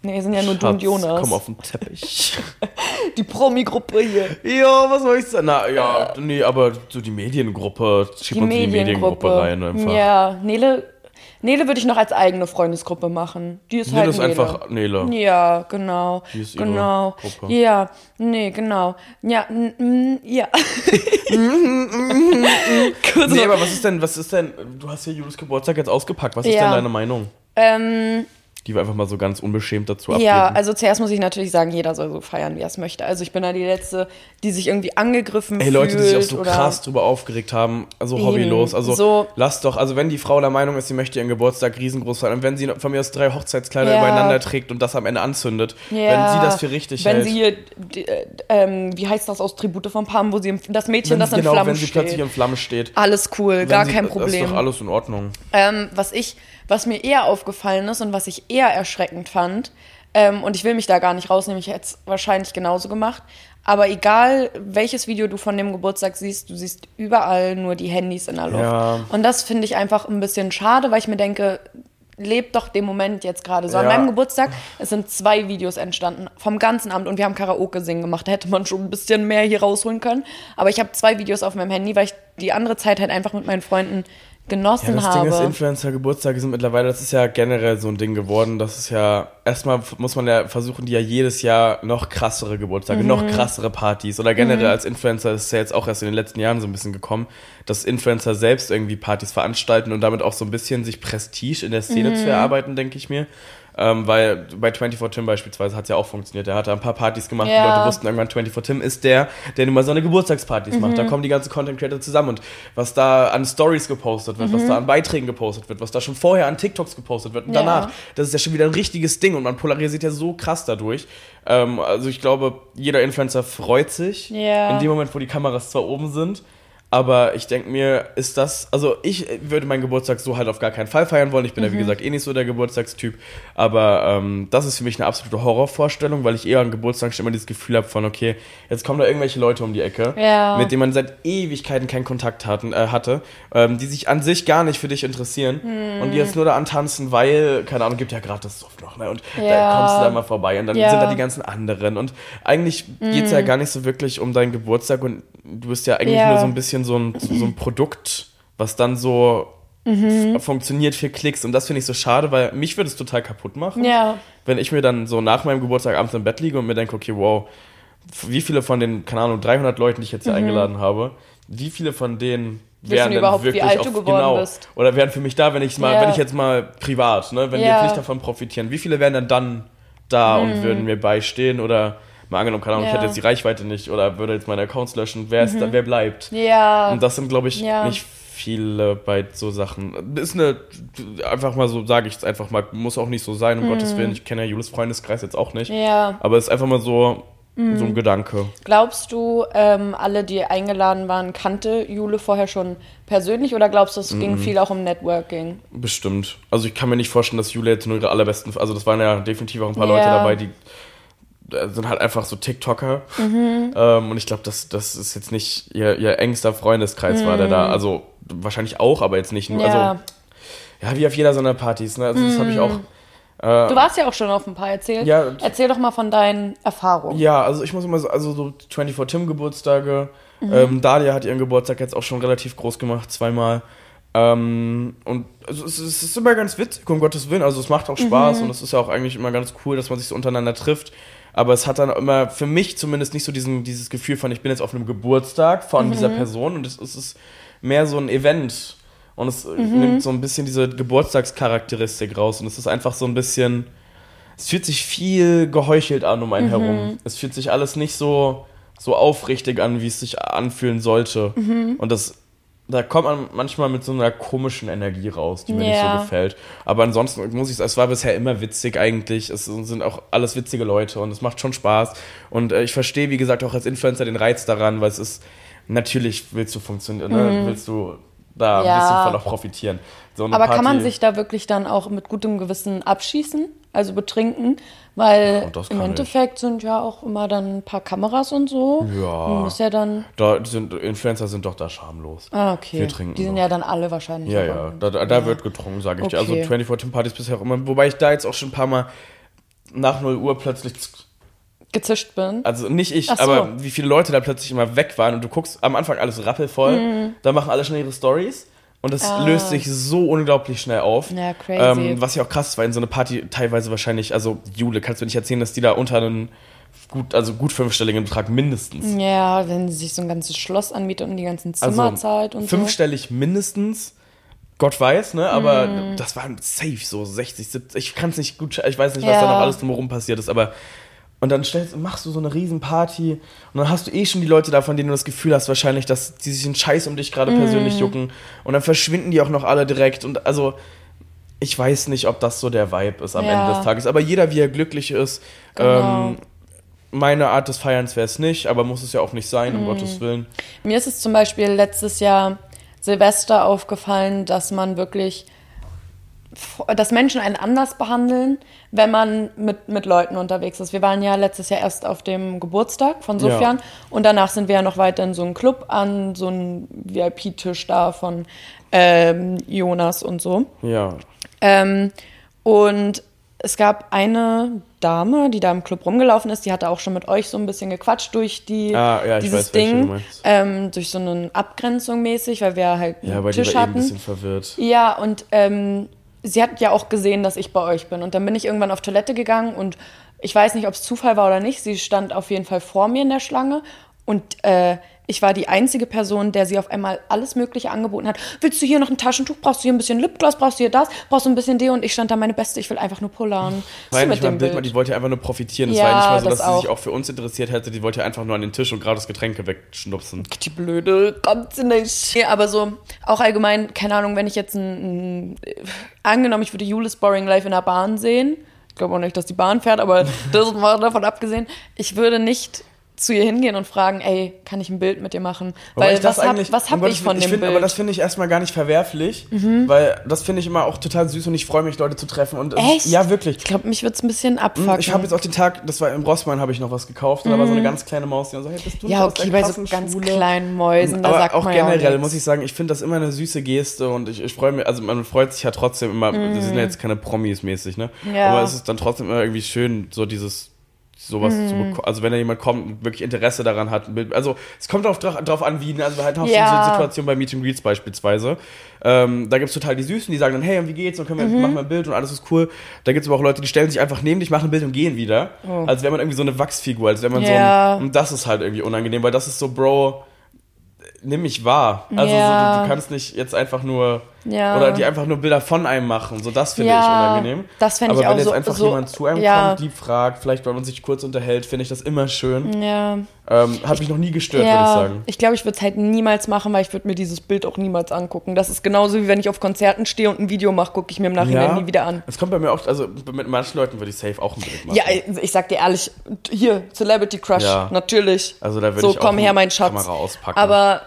Nee, sind ja nur Schatz, du und Jonas. Komm auf den Teppich. *laughs* die Promi-Gruppe hier. Ja, was soll ich sagen? Na ja, nee, aber so die Mediengruppe, schieb die uns in die Mediengruppe rein einfach. Ja, Nele Nele würde ich noch als eigene Freundesgruppe machen. Die ist Nele halt ist Nele. einfach Nele. Ja, genau. Die ist genau. ihre Gruppe. Ja, nee, genau. Ja, ja. nee, aber was ist denn, was ist denn, du hast ja Julis Geburtstag jetzt ausgepackt. Was ist ja. denn deine Meinung? Ähm, die wir einfach mal so ganz unbeschämt dazu abgeben. Ja, also zuerst muss ich natürlich sagen, jeder soll so feiern, wie er es möchte. Also ich bin da die Letzte, die sich irgendwie angegriffen Ey, Leute, die sich auch so krass drüber aufgeregt haben, also eben, hobbylos. Also so lass doch, also wenn die Frau der Meinung ist, sie möchte ihren Geburtstag riesengroß feiern und wenn sie von mir aus drei Hochzeitskleider ja. übereinander trägt und das am Ende anzündet, ja. wenn sie das für richtig wenn hält. Wenn sie, die, äh, ähm, wie heißt das aus Tribute von Pam, wo sie das Mädchen, wenn, das in genau, Flammen steht. wenn sie plötzlich in Flammen steht. Alles cool, wenn gar sie, kein Problem. Das ist doch alles in Ordnung. Ähm, was ich was mir eher aufgefallen ist und was ich eher erschreckend fand, ähm, und ich will mich da gar nicht rausnehmen, ich hätte es wahrscheinlich genauso gemacht, aber egal welches Video du von dem Geburtstag siehst, du siehst überall nur die Handys in der Luft. Ja. Und das finde ich einfach ein bisschen schade, weil ich mir denke, lebt doch den Moment jetzt gerade. So ja. an meinem Geburtstag, es sind zwei Videos entstanden vom ganzen Abend und wir haben Karaoke singen gemacht. Da hätte man schon ein bisschen mehr hier rausholen können. Aber ich habe zwei Videos auf meinem Handy, weil ich die andere Zeit halt einfach mit meinen Freunden genossen ja, das habe. Das Ding ist, Influencer-Geburtstage sind mittlerweile, das ist ja generell so ein Ding geworden. Das ist ja, erstmal muss man ja versuchen, die ja jedes Jahr noch krassere Geburtstage, mhm. noch krassere Partys oder generell mhm. als Influencer, ist ja jetzt auch erst in den letzten Jahren so ein bisschen gekommen, dass Influencer selbst irgendwie Partys veranstalten und damit auch so ein bisschen sich Prestige in der Szene mhm. zu erarbeiten, denke ich mir. Ähm, weil bei 24 Tim beispielsweise hat es ja auch funktioniert. Er hat da ein paar Partys gemacht. Ja. Die Leute wussten irgendwann, 24 Tim ist der, der immer seine Geburtstagspartys mhm. macht. Da mhm. kommen die ganzen Content Creator zusammen und was da an Stories gepostet wird, mhm. was da an Beiträgen gepostet wird, was da schon vorher an TikToks gepostet wird und ja. danach, das ist ja schon wieder ein richtiges Ding und man polarisiert ja so krass dadurch. Ähm, also ich glaube, jeder Influencer freut sich ja. in dem Moment, wo die Kameras zwar oben sind, aber ich denke mir, ist das, also ich würde meinen Geburtstag so halt auf gar keinen Fall feiern wollen. Ich bin mhm. ja, wie gesagt, eh nicht so der Geburtstagstyp. Aber ähm, das ist für mich eine absolute Horrorvorstellung, weil ich eher an Geburtstag immer dieses Gefühl habe von, okay, jetzt kommen da irgendwelche Leute um die Ecke, ja. mit denen man seit Ewigkeiten keinen Kontakt hatten, äh, hatte, ähm, die sich an sich gar nicht für dich interessieren mhm. und die jetzt nur da antanzen, weil, keine Ahnung, gibt ja gerade das Soft noch, ne? Und ja. da kommst du da mal vorbei und dann ja. sind da die ganzen anderen. Und eigentlich mhm. geht es ja gar nicht so wirklich um deinen Geburtstag und du bist ja eigentlich nur so ein bisschen bisschen so ein, so ein Produkt, was dann so mhm. funktioniert für Klicks. Und das finde ich so schade, weil mich würde es total kaputt machen. Ja. Wenn ich mir dann so nach meinem Geburtstag abends im Bett liege und mir denke, okay, wow, wie viele von den, keine Ahnung, 300 Leuten, die ich jetzt hier mhm. eingeladen habe, wie viele von denen wissen überhaupt, wie alt du geworden genau, bist. Oder wären für mich da, wenn ich mal, Ja. wenn ich jetzt mal privat, ne, wenn wir Ja. jetzt nicht davon profitieren, wie viele wären dann dann da und würden mir beistehen oder mal angenommen, keine Ahnung, ich Mhm. Ja. Mhm. hätte jetzt die Reichweite nicht oder würde jetzt meine Accounts löschen, wer ist da, wer bleibt? Ja. Und das sind, glaube ich, Ja. nicht viele bei so Sachen. Ist eine, einfach mal so, sage ich es einfach mal, muss auch nicht so sein, um Gottes Willen. Ich kenne ja Julis Freundeskreis jetzt auch nicht. Mhm. Ja. Aber es ist einfach mal so, so Mhm. ein Gedanke. Glaubst du, ähm, alle, die eingeladen waren, kannte Jule vorher schon persönlich oder glaubst du, es ging viel auch um Networking? Bestimmt. Also ich kann mir nicht vorstellen, dass Julia jetzt nur ihre allerbesten, also das waren ja definitiv auch ein paar Ja. Leute dabei, die sind halt einfach so TikToker. Mhm. Ähm, und ich glaube, das, das ist jetzt nicht ihr, ihr engster Freundeskreis war der da. Also wahrscheinlich auch, aber jetzt nicht nur. Mhm. Ja. Mhm. Also, ja, wie auf jeder seiner Partys. Ne? Also das habe ich auch. Du warst ja auch schon auf ein paar erzählt. Ja. Erzähl doch mal von deinen Erfahrungen. Ja, also ich muss immer so, also so 24 Tim Geburtstage. Mhm. Ähm, Dalia hat ihren Geburtstag jetzt auch schon relativ groß gemacht, zweimal. Ähm, und also es, ist- es ist immer ganz witzig, um Gottes Willen. Also es macht auch Spaß Mhm. und es ist ja auch eigentlich immer ganz cool, dass man sich so untereinander trifft. Aber es hat dann immer, für mich zumindest, nicht so diesen, dieses Gefühl von, ich bin jetzt auf einem Geburtstag von Mhm. dieser Person und es, es ist mehr so ein Event. Und es Mhm. nimmt so ein bisschen diese Geburtstagscharakteristik raus. Und es ist einfach so ein bisschen, es fühlt sich viel geheuchelt an um einen Mhm. herum. Es fühlt sich alles nicht so, so aufrichtig an, wie es sich anfühlen sollte. Mhm. Und das, da kommt man manchmal mit so einer komischen Energie raus, die mir nicht Ja. so gefällt. Aber ansonsten muss ich sagen, es war bisher immer witzig eigentlich. Es sind auch alles witzige Leute und es macht schon Spaß. Und äh, ich verstehe, wie gesagt, auch als Influencer den Reiz daran, weil es ist, natürlich willst du funktionieren, ne? willst du da Mhm. Ja. ein bisschen von auch profitieren. So Aber kann man Party- sich da wirklich dann auch mit gutem Gewissen abschießen, also betrinken? Weil das im Endeffekt sind ja auch immer dann ein paar Kameras und so. Ja. Man muss ja dann. Da sind, Influencer sind doch da schamlos. Ah, okay. Wir trinken Die sind doch. ja dann alle wahrscheinlich. Ja, ja, da, da, da wird getrunken, sage ich dir. Also Okay. 24 Tim Partys bisher auch immer. Wobei ich da jetzt auch schon ein paar Mal nach 0 Uhr plötzlich, gezischt bin. also nicht ich, so. aber wie viele Leute da plötzlich immer weg waren und du guckst am Anfang alles rappelvoll, Mhm. da machen alle schnell ihre Stories und es löst sich so unglaublich schnell auf. Ah. Ja, crazy. Ähm, was ja auch krass weil in so eine Party teilweise wahrscheinlich, also Jule, kannst du mir nicht erzählen, dass die da unter einen gut, also gut fünfstelligen Betrag mindestens. Ja, wenn sie sich so ein ganzes Schloss anbietet und die ganzen Zimmer zahlt und so. Also fünfstellig mindestens. Gott weiß, ne? Aber Mhm. das waren safe so 60, 70. Ich kann es nicht gut, ich weiß nicht, was Ja. da noch alles drumherum passiert ist, aber und dann stellst, machst du so eine riesen Party und dann hast du eh schon die Leute da, von denen du das Gefühl hast wahrscheinlich, dass die sich einen Scheiß um dich gerade persönlich Mhm. jucken und dann verschwinden die auch noch alle direkt und also ich weiß nicht, ob das so der Vibe ist am Ja. Ende des Tages, aber jeder, wie er glücklich ist. Genau. Ähm, meine Art des Feierns wäre es nicht, aber muss es ja auch nicht sein, Mhm. um Gottes Willen. Mir ist es zum Beispiel letztes Jahr Silvester aufgefallen, dass man wirklich, dass Menschen einen anders behandeln, wenn man mit, mit Leuten unterwegs ist. Wir waren ja letztes Jahr erst auf dem Geburtstag von Ja. Sufjan und danach sind wir ja noch weiter in so einen Club an, so einen VIP-Tisch da von ähm, Jonas und so. Ja. Ähm, und es gab eine Dame, die da im Club rumgelaufen ist, die hatte auch schon mit euch so ein bisschen gequatscht durch die Ah, ja, dieses weiß, Ding, ähm, durch so eine Abgrenzung mäßig, weil wir halt Ja, einen aber die Tisch war eh ein hatten. bisschen verwirrt. Ja, und ähm, sie hat ja auch gesehen, dass ich bei euch bin. Und dann bin ich irgendwann auf Toilette gegangen und ich weiß nicht, ob es Zufall war oder nicht. Sie stand auf jeden Fall vor mir in der Schlange und äh, ich war die einzige Person, der sie auf einmal alles Mögliche angeboten hat. Willst du hier noch ein Taschentuch? Brauchst du hier ein bisschen Lipgloss? Brauchst du hier das? Brauchst du ein bisschen Deo? Und ich stand da meine Beste. Ich will einfach nur pullern. War ja mit dem Bild, Bild? die wollte ja einfach nur profitieren. Es Ja, war ja nicht mal so, das dass sie sich auch. für uns interessiert hätte. Die wollte ja einfach nur an den Tisch und gerade das Getränke wegschnupsen. die Blöde, kommt sie nicht. Nee, aber so, auch allgemein, keine Ahnung, wenn ich jetzt ein, ein angenommen, ich würde Julis Boring Life in der Bahn sehen, ich glaube auch nicht, dass die Bahn fährt, aber *laughs* das mal davon abgesehen, ich würde nicht zu ihr hingehen und fragen, ey, kann ich ein Bild mit dir machen? Wobei Weil ich was hab, eigentlich- was um hab ich von Willen, dem find, Bild? Aber das finde ich erstmal gar nicht verwerflich, weil das finde ich immer auch total süß und ich freue mich, Leute zu treffen. Und es- Echt? Ja, wirklich. ich glaube, mich würde es ein bisschen abfucken. Ich habe jetzt auch den Tag, das war im Rossmann, habe ich noch was gekauft und da war so eine ganz kleine Maus, die dann so, hey, bist du Mhm. ja, okay, bei so ganz kleinen Mäusen, da aber sagt auch man generell ja auch muss ich sagen, ich finde das immer eine süße Geste und ich, ich freue mich, also man freut sich ja trotzdem immer, das sind ja jetzt keine Promis mäßig, ne? Mhm. Ja. Aber es ist dann trotzdem immer irgendwie schön, so dieses sowas Mhm. zu bekommen. Also wenn da jemand kommt und wirklich Interesse daran hat, also es kommt auch drauf, drauf an, wie, ne? also wir hatten auch Ja. so Situationen bei Meet and Greets beispielsweise. Ähm, da gibt's total die Süßen, die sagen dann, hey, und wie geht's? Und können wir Mhm. machen wir ein Bild und alles ist cool. Da gibt's aber auch Leute, die stellen sich einfach neben dich, machen ein Bild und gehen wieder. Oh. Als wäre man irgendwie so eine Wachsfigur, als wäre man Ja. so ein, und das ist halt irgendwie unangenehm, weil das ist so, Bro, nimm mich wahr. Also Ja. so, du, du kannst nicht jetzt einfach nur Ja. oder die einfach nur Bilder von einem machen. So das finde Ja, ich unangenehm. das fänd Aber ich wenn auch jetzt so- einfach so- jemand zu einem ja. kommt, die fragt, vielleicht weil man sich kurz unterhält, finde ich das immer schön. Ja. Ähm, hat mich noch nie gestört, würde ich sagen. ich glaube, ich würde es halt niemals machen, weil ich würde mir dieses Bild auch niemals angucken. Das ist genauso wie wenn ich auf Konzerten stehe und ein Video mache, gucke ich mir im Nachhinein nie wieder an. Es kommt bei mir auch, also mit manchen Leuten würde ich safe auch ein Bild machen. Ja, ich sag dir ehrlich, hier, Celebrity Crush, natürlich. Also da würde so, ich auch komm her, mein Schatz. Kamera auspacken. Aber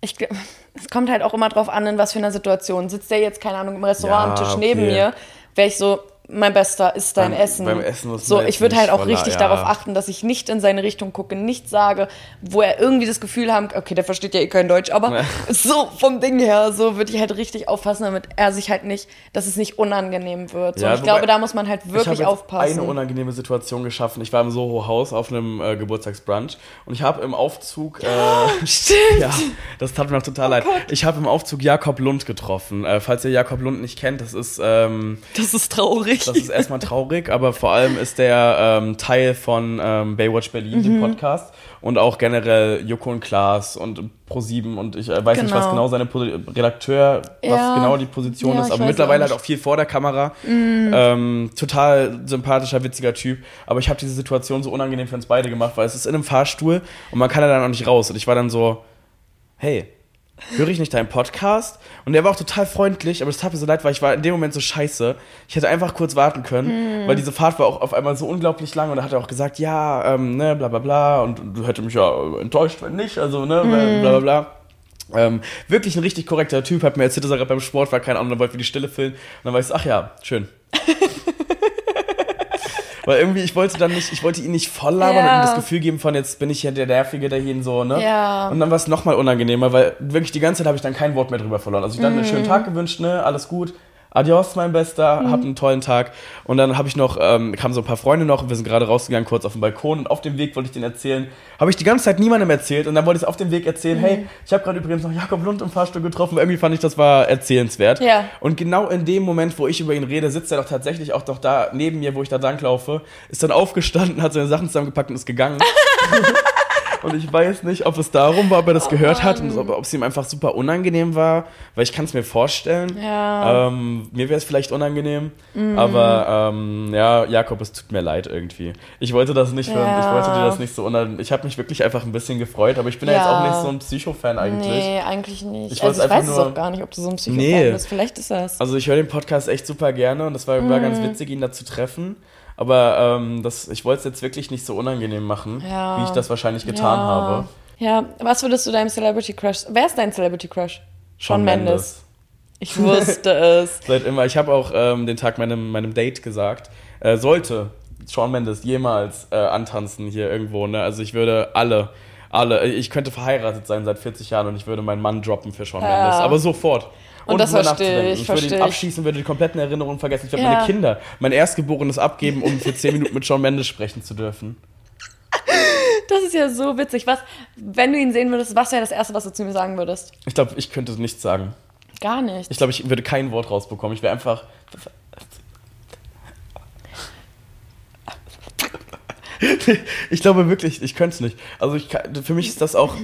ich, gl- es kommt halt auch immer drauf an, in was für einer Situation. Sitzt der jetzt, keine Ahnung, im Restaurant am Ja, Tisch neben okay. mir, wäre ich so, mein Bester, ist dein Beim- Essen. beim Essen muss so, ich würde halt auch voller- richtig ja. darauf achten, dass ich nicht in seine Richtung gucke, nicht sage, wo er irgendwie das Gefühl haben, okay, der versteht ja eh kein Deutsch, aber Ja. *laughs* so vom Ding her, so würde ich halt richtig aufpassen, damit er sich halt nicht, dass es nicht unangenehm wird. So, Ja, ich glaube, da muss man halt ich wirklich jetzt aufpassen. eine unangenehme Situation geschaffen. Ich war im Soho-Haus auf einem äh, Geburtstagsbrunch und ich habe im Aufzug, äh, *laughs* Stimmt. ja, das tat mir auch total leid. Ich habe im Aufzug Jakob Lund getroffen. Äh, falls ihr Jakob Lund nicht kennt, das ist, ähm, Das ist traurig. Das ist erstmal traurig, aber vor allem ist der ähm, Teil von ähm, Baywatch Berlin, Mhm. dem Podcast, und auch generell Joko und Klaas und Pro7 und ich äh, weiß nicht, was Genau. genau seine Pos Redakteur, was Ja. genau die Position Ja, ist, aber mittlerweile auch halt auch viel vor der Kamera. Ähm, total sympathischer, witziger Typ. Aber ich habe diese Situation so unangenehm für uns beide gemacht, weil es ist in einem Fahrstuhl und man kann da dann auch nicht raus. Und ich war dann so, hey, höre ich nicht deinen Podcast? Und der war auch total freundlich, aber es tat mir so leid, weil ich war in dem Moment so scheiße. Ich hätte einfach kurz warten können, weil diese Fahrt war auch auf einmal so unglaublich lang und da hat er auch gesagt, ja, ähm, ne, bla bla bla und du hätte mich ja enttäuscht, wenn nicht, also, ne, bla bla bla. Ähm, wirklich ein richtig korrekter Typ, hat mir erzählt, dass er gerade beim Sport war, keine Ahnung, dann wollten wir die Stille füllen. Und dann war ich so, ach ja, schön. *laughs* Weil irgendwie, ich wollte dann nicht, ich wollte ihn nicht voll labern Ja. und ihm das Gefühl geben von, jetzt bin ich ja der Nervige, der hier so, ne? Ja. Und dann war es nochmal unangenehmer, weil wirklich die ganze Zeit habe ich dann kein Wort mehr drüber verloren. Also ich dann einen schönen Tag gewünscht, ne, alles gut. Adios, mein Bester, hab einen tollen Tag. Und dann habe ich noch, ähm, kamen so ein paar Freunde noch und wir sind gerade rausgegangen, kurz auf den Balkon und auf dem Weg wollte ich denen erzählen. Habe ich die ganze Zeit niemandem erzählt und dann wollte ich es auf dem Weg erzählen, hey, ich habe gerade übrigens noch Jakob Lund im Fahrstuhl getroffen, irgendwie fand ich, das war erzählenswert. Ja. Und genau in dem Moment, wo ich über ihn rede, sitzt er doch tatsächlich auch noch da neben mir, wo ich da langlaufe, ist dann aufgestanden, hat seine Sachen zusammengepackt und ist gegangen. *laughs* Und ich weiß nicht, ob es darum war, ob er das gehört hat und ob, ob es ihm einfach super unangenehm war, weil ich kann es mir vorstellen. Ja. Ähm, mir wäre es vielleicht unangenehm, aber ähm, ja, Jakob, es tut mir leid irgendwie. Ich wollte das nicht, Ja. ich wollte dir das nicht so unangenehm. Ich habe mich wirklich einfach ein bisschen gefreut, aber ich bin ja, jetzt Ja. auch nicht so ein Psycho-Fan eigentlich. Nee, eigentlich nicht. Ich also ich weiß es nur- auch gar nicht, ob du so ein Psychopath Nee. bist. Vielleicht ist das. Also ich höre den Podcast echt super gerne und es war, war Mhm. ganz witzig, ihn da zu treffen. Aber ähm, das, ich wollte es jetzt wirklich nicht so unangenehm machen, Ja. wie ich das wahrscheinlich getan ja. habe. Ja, was würdest du deinem Celebrity Crush? Wer ist dein Celebrity Crush? Shawn Mendes. Ich wusste *laughs* es. Seit immer. Ich habe auch ähm, den Tag meinem, meinem Date gesagt, äh, sollte Shawn Mendes jemals äh, antanzen hier irgendwo, ne? Also ich würde alle, alle, ich könnte verheiratet sein seit 40 Jahren und ich würde meinen Mann droppen für Shawn Ja. Mendes. Aber sofort. Und das verstehe nachzudenken. ich, Ich würde ihn abschießen, würde die kompletten Erinnerungen vergessen. Ich würde Ja. meine Kinder, mein Erstgeborenes abgeben, um für 10 Minuten mit Shawn Mendes sprechen zu dürfen. Das ist ja so witzig. Was, wenn du ihn sehen würdest, was wäre das Erste, was du zu mir sagen würdest? Ich glaube, ich könnte nichts sagen. Gar nicht. Ich glaube, ich würde kein Wort rausbekommen. Ich wäre einfach. *laughs* ich glaube wirklich, ich könnte es nicht. Also ich für mich ist das auch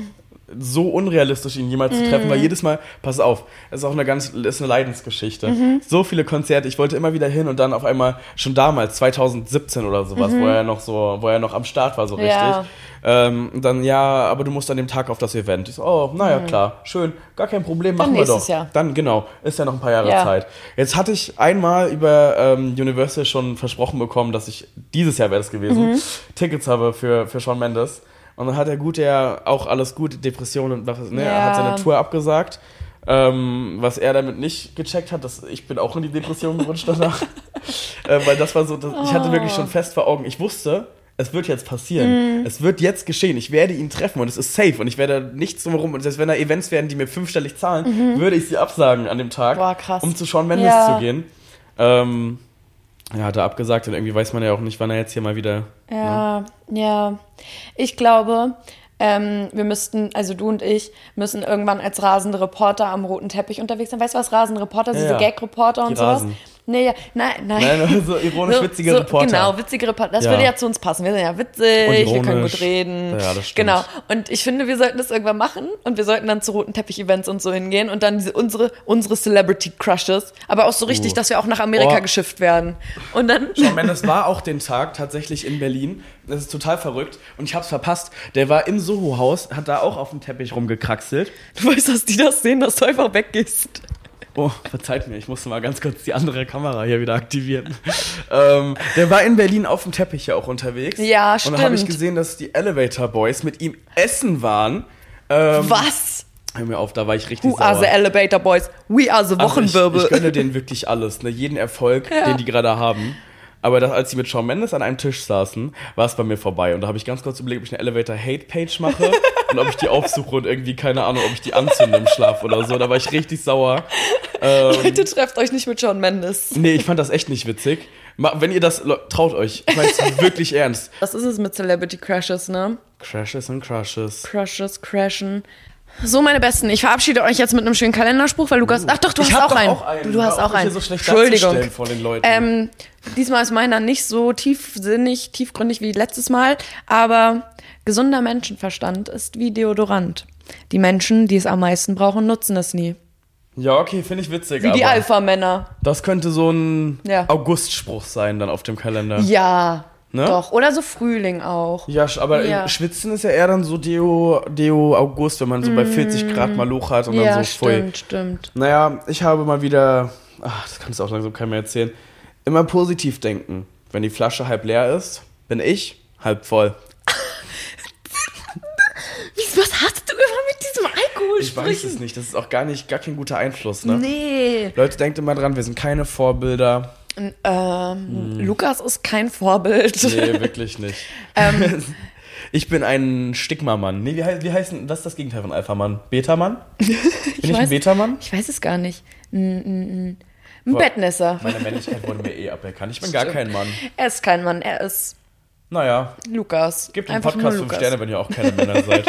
so unrealistisch, ihn jemals zu treffen, weil jedes Mal, pass auf, das ist auch eine ganz, ist eine Leidensgeschichte. So viele Konzerte, ich wollte immer wieder hin und dann auf einmal schon damals, 2017 oder sowas, wo er noch so, wo er noch am Start war, so richtig. Ja. Ähm, dann, ja, aber du musst an dem Tag auf das Event. Ich so, oh, naja, klar, schön, gar kein Problem, machen wir nächstes doch. Jahr. Dann, genau, ist ja noch ein paar Jahre Ja. Zeit. Jetzt hatte ich einmal über ähm, Universal schon versprochen bekommen, dass ich, dieses Jahr wäre es gewesen, Mhm. Tickets habe für, für Shawn Mendes. Und dann hat er gut, ja auch alles gut, Depressionen und was, ne, er hat Ja. seine Tour abgesagt. Ähm, was er damit nicht gecheckt hat, dass ich bin auch in die Depression gerutscht danach. *laughs* äh, weil das war so, das, ich hatte wirklich schon fest vor Augen, ich wusste, es wird jetzt passieren. Es wird jetzt geschehen. Ich werde ihn treffen und es ist safe und ich werde nichts drumherum. Und selbst wenn da Events werden, die mir fünfstellig zahlen, würde ich sie absagen an dem Tag, Boah, krass. um zu Shawn Mendes Ja. zu gehen. Ähm, ja, hat er abgesagt und irgendwie weiß man ja auch nicht, wann er jetzt hier mal wieder. ne? Ja, ja. Ich glaube, ähm, wir müssten, also du und ich, müssen irgendwann als rasende Reporter am roten Teppich unterwegs sein. Weißt du was, rasende Reporter, Ja, diese ja. Gag-Reporter und sowas? Nee, ja, nein, nein. Nein, so *laughs* ironisch witzige Reporter. Genau, witzige Reporter. Das Ja. würde ja zu uns passen. Wir sind ja witzig, wir können gut reden. Ja, das stimmt. Genau. Und ich finde, wir sollten das irgendwann machen und wir sollten dann zu roten Teppich-Events und so hingehen und dann diese, unsere, unsere Celebrity-Crushes, aber auch so richtig, Uh. dass wir auch nach Amerika Oh. geschifft werden. Und dann. Shawn Mendes war auch den Tag tatsächlich in Berlin. Das ist total verrückt. Und ich hab's verpasst. Der war im Soho-Haus, hat da auch auf dem Teppich rumgekraxelt. Du weißt, dass die das sehen, dass du einfach weggehst. Oh, verzeiht mir, ich musste mal ganz kurz die andere Kamera hier wieder aktivieren. *laughs* ähm, der war in Berlin auf dem Teppich ja auch unterwegs. Ja, Und dann habe ich stimmt. gesehen, dass die Elevator Boys mit ihm essen waren. Ähm, Was? Hör mir auf, da war ich richtig Who are sauer. the Elevator Boys? We are the Also Wochenwirbel. Ich, ich gönne denen wirklich alles, ne? jeden Erfolg, *laughs* Ja. den die gerade haben. Aber das, als sie mit Shawn Mendes an einem Tisch saßen, war es bei mir vorbei. Und da habe ich ganz kurz überlegt, ob ich eine Elevator-Hate-Page mache *laughs* und ob ich die aufsuche und irgendwie, keine Ahnung, ob ich die anzünde im Schlaf oder so. Da war ich richtig sauer. Ähm, Bitte trefft euch nicht mit Shawn Mendes. nee, ich fand das echt nicht witzig. Wenn ihr das, traut euch. Ich meine es *laughs* wirklich ernst. Was ist es mit Celebrity Crashes, ne? Crashes und Crushes. Crushes, Crashen. So, meine Besten, ich verabschiede euch jetzt mit einem schönen Kalenderspruch, weil Lukas. Ach doch, du Uh. Ich hast auch einen. auch einen. Du, du hast auch einen. hier so schlecht Entschuldigung. vor den Leuten. Ähm, diesmal ist meiner nicht so tiefsinnig, tiefgründig wie letztes Mal, aber gesunder Menschenverstand ist wie Deodorant. Die Menschen, die es am meisten brauchen, nutzen es nie. Ja, okay, finde ich witzig. Wie die Alpha-Männer. Das könnte so ein Ja. August-Spruch sein dann auf dem Kalender. Ja, Ne? doch. Oder so Frühling auch. Ja, aber Ja. äh, Schwitzen ist ja eher dann so Deo, Deo August, wenn man so bei 40 Grad mal Loch hat und Mm. Ja, dann so pfui. stimmt, stimmt. Naja, ich habe mal wieder, ach, das kannst du auch langsam keinem mehr erzählen, immer positiv denken. Wenn die Flasche halb leer ist, bin ich halb voll. *laughs* Was hast du immer mit diesem Alkohol Ich weiß es nicht, das ist auch gar nicht, gar kein guter Einfluss, ne? Nee. Leute, denkt immer dran, wir sind keine Vorbilder. Ähm, Lukas ist kein Vorbild. Nee, *laughs* wirklich nicht. Ähm. *laughs* ich bin ein Stigma-Mann. Nee, wie, hei- wie heißt denn, was ist das Gegenteil von Alpha-Mann? Beta-Mann? *laughs* Bin ich, ein weiß- Beta-Mann? Ich weiß es gar nicht. Ein, ein, ein, ein. Bettnässer. Meine Männlichkeit wurde mir eh aberkannt. Ich bin gar kein Mann. Er ist kein Mann, er ist Naja, Lukas. gebt Einfach Podcast nur 5 Lukas. Sterne, wenn ihr auch keine Männer seid.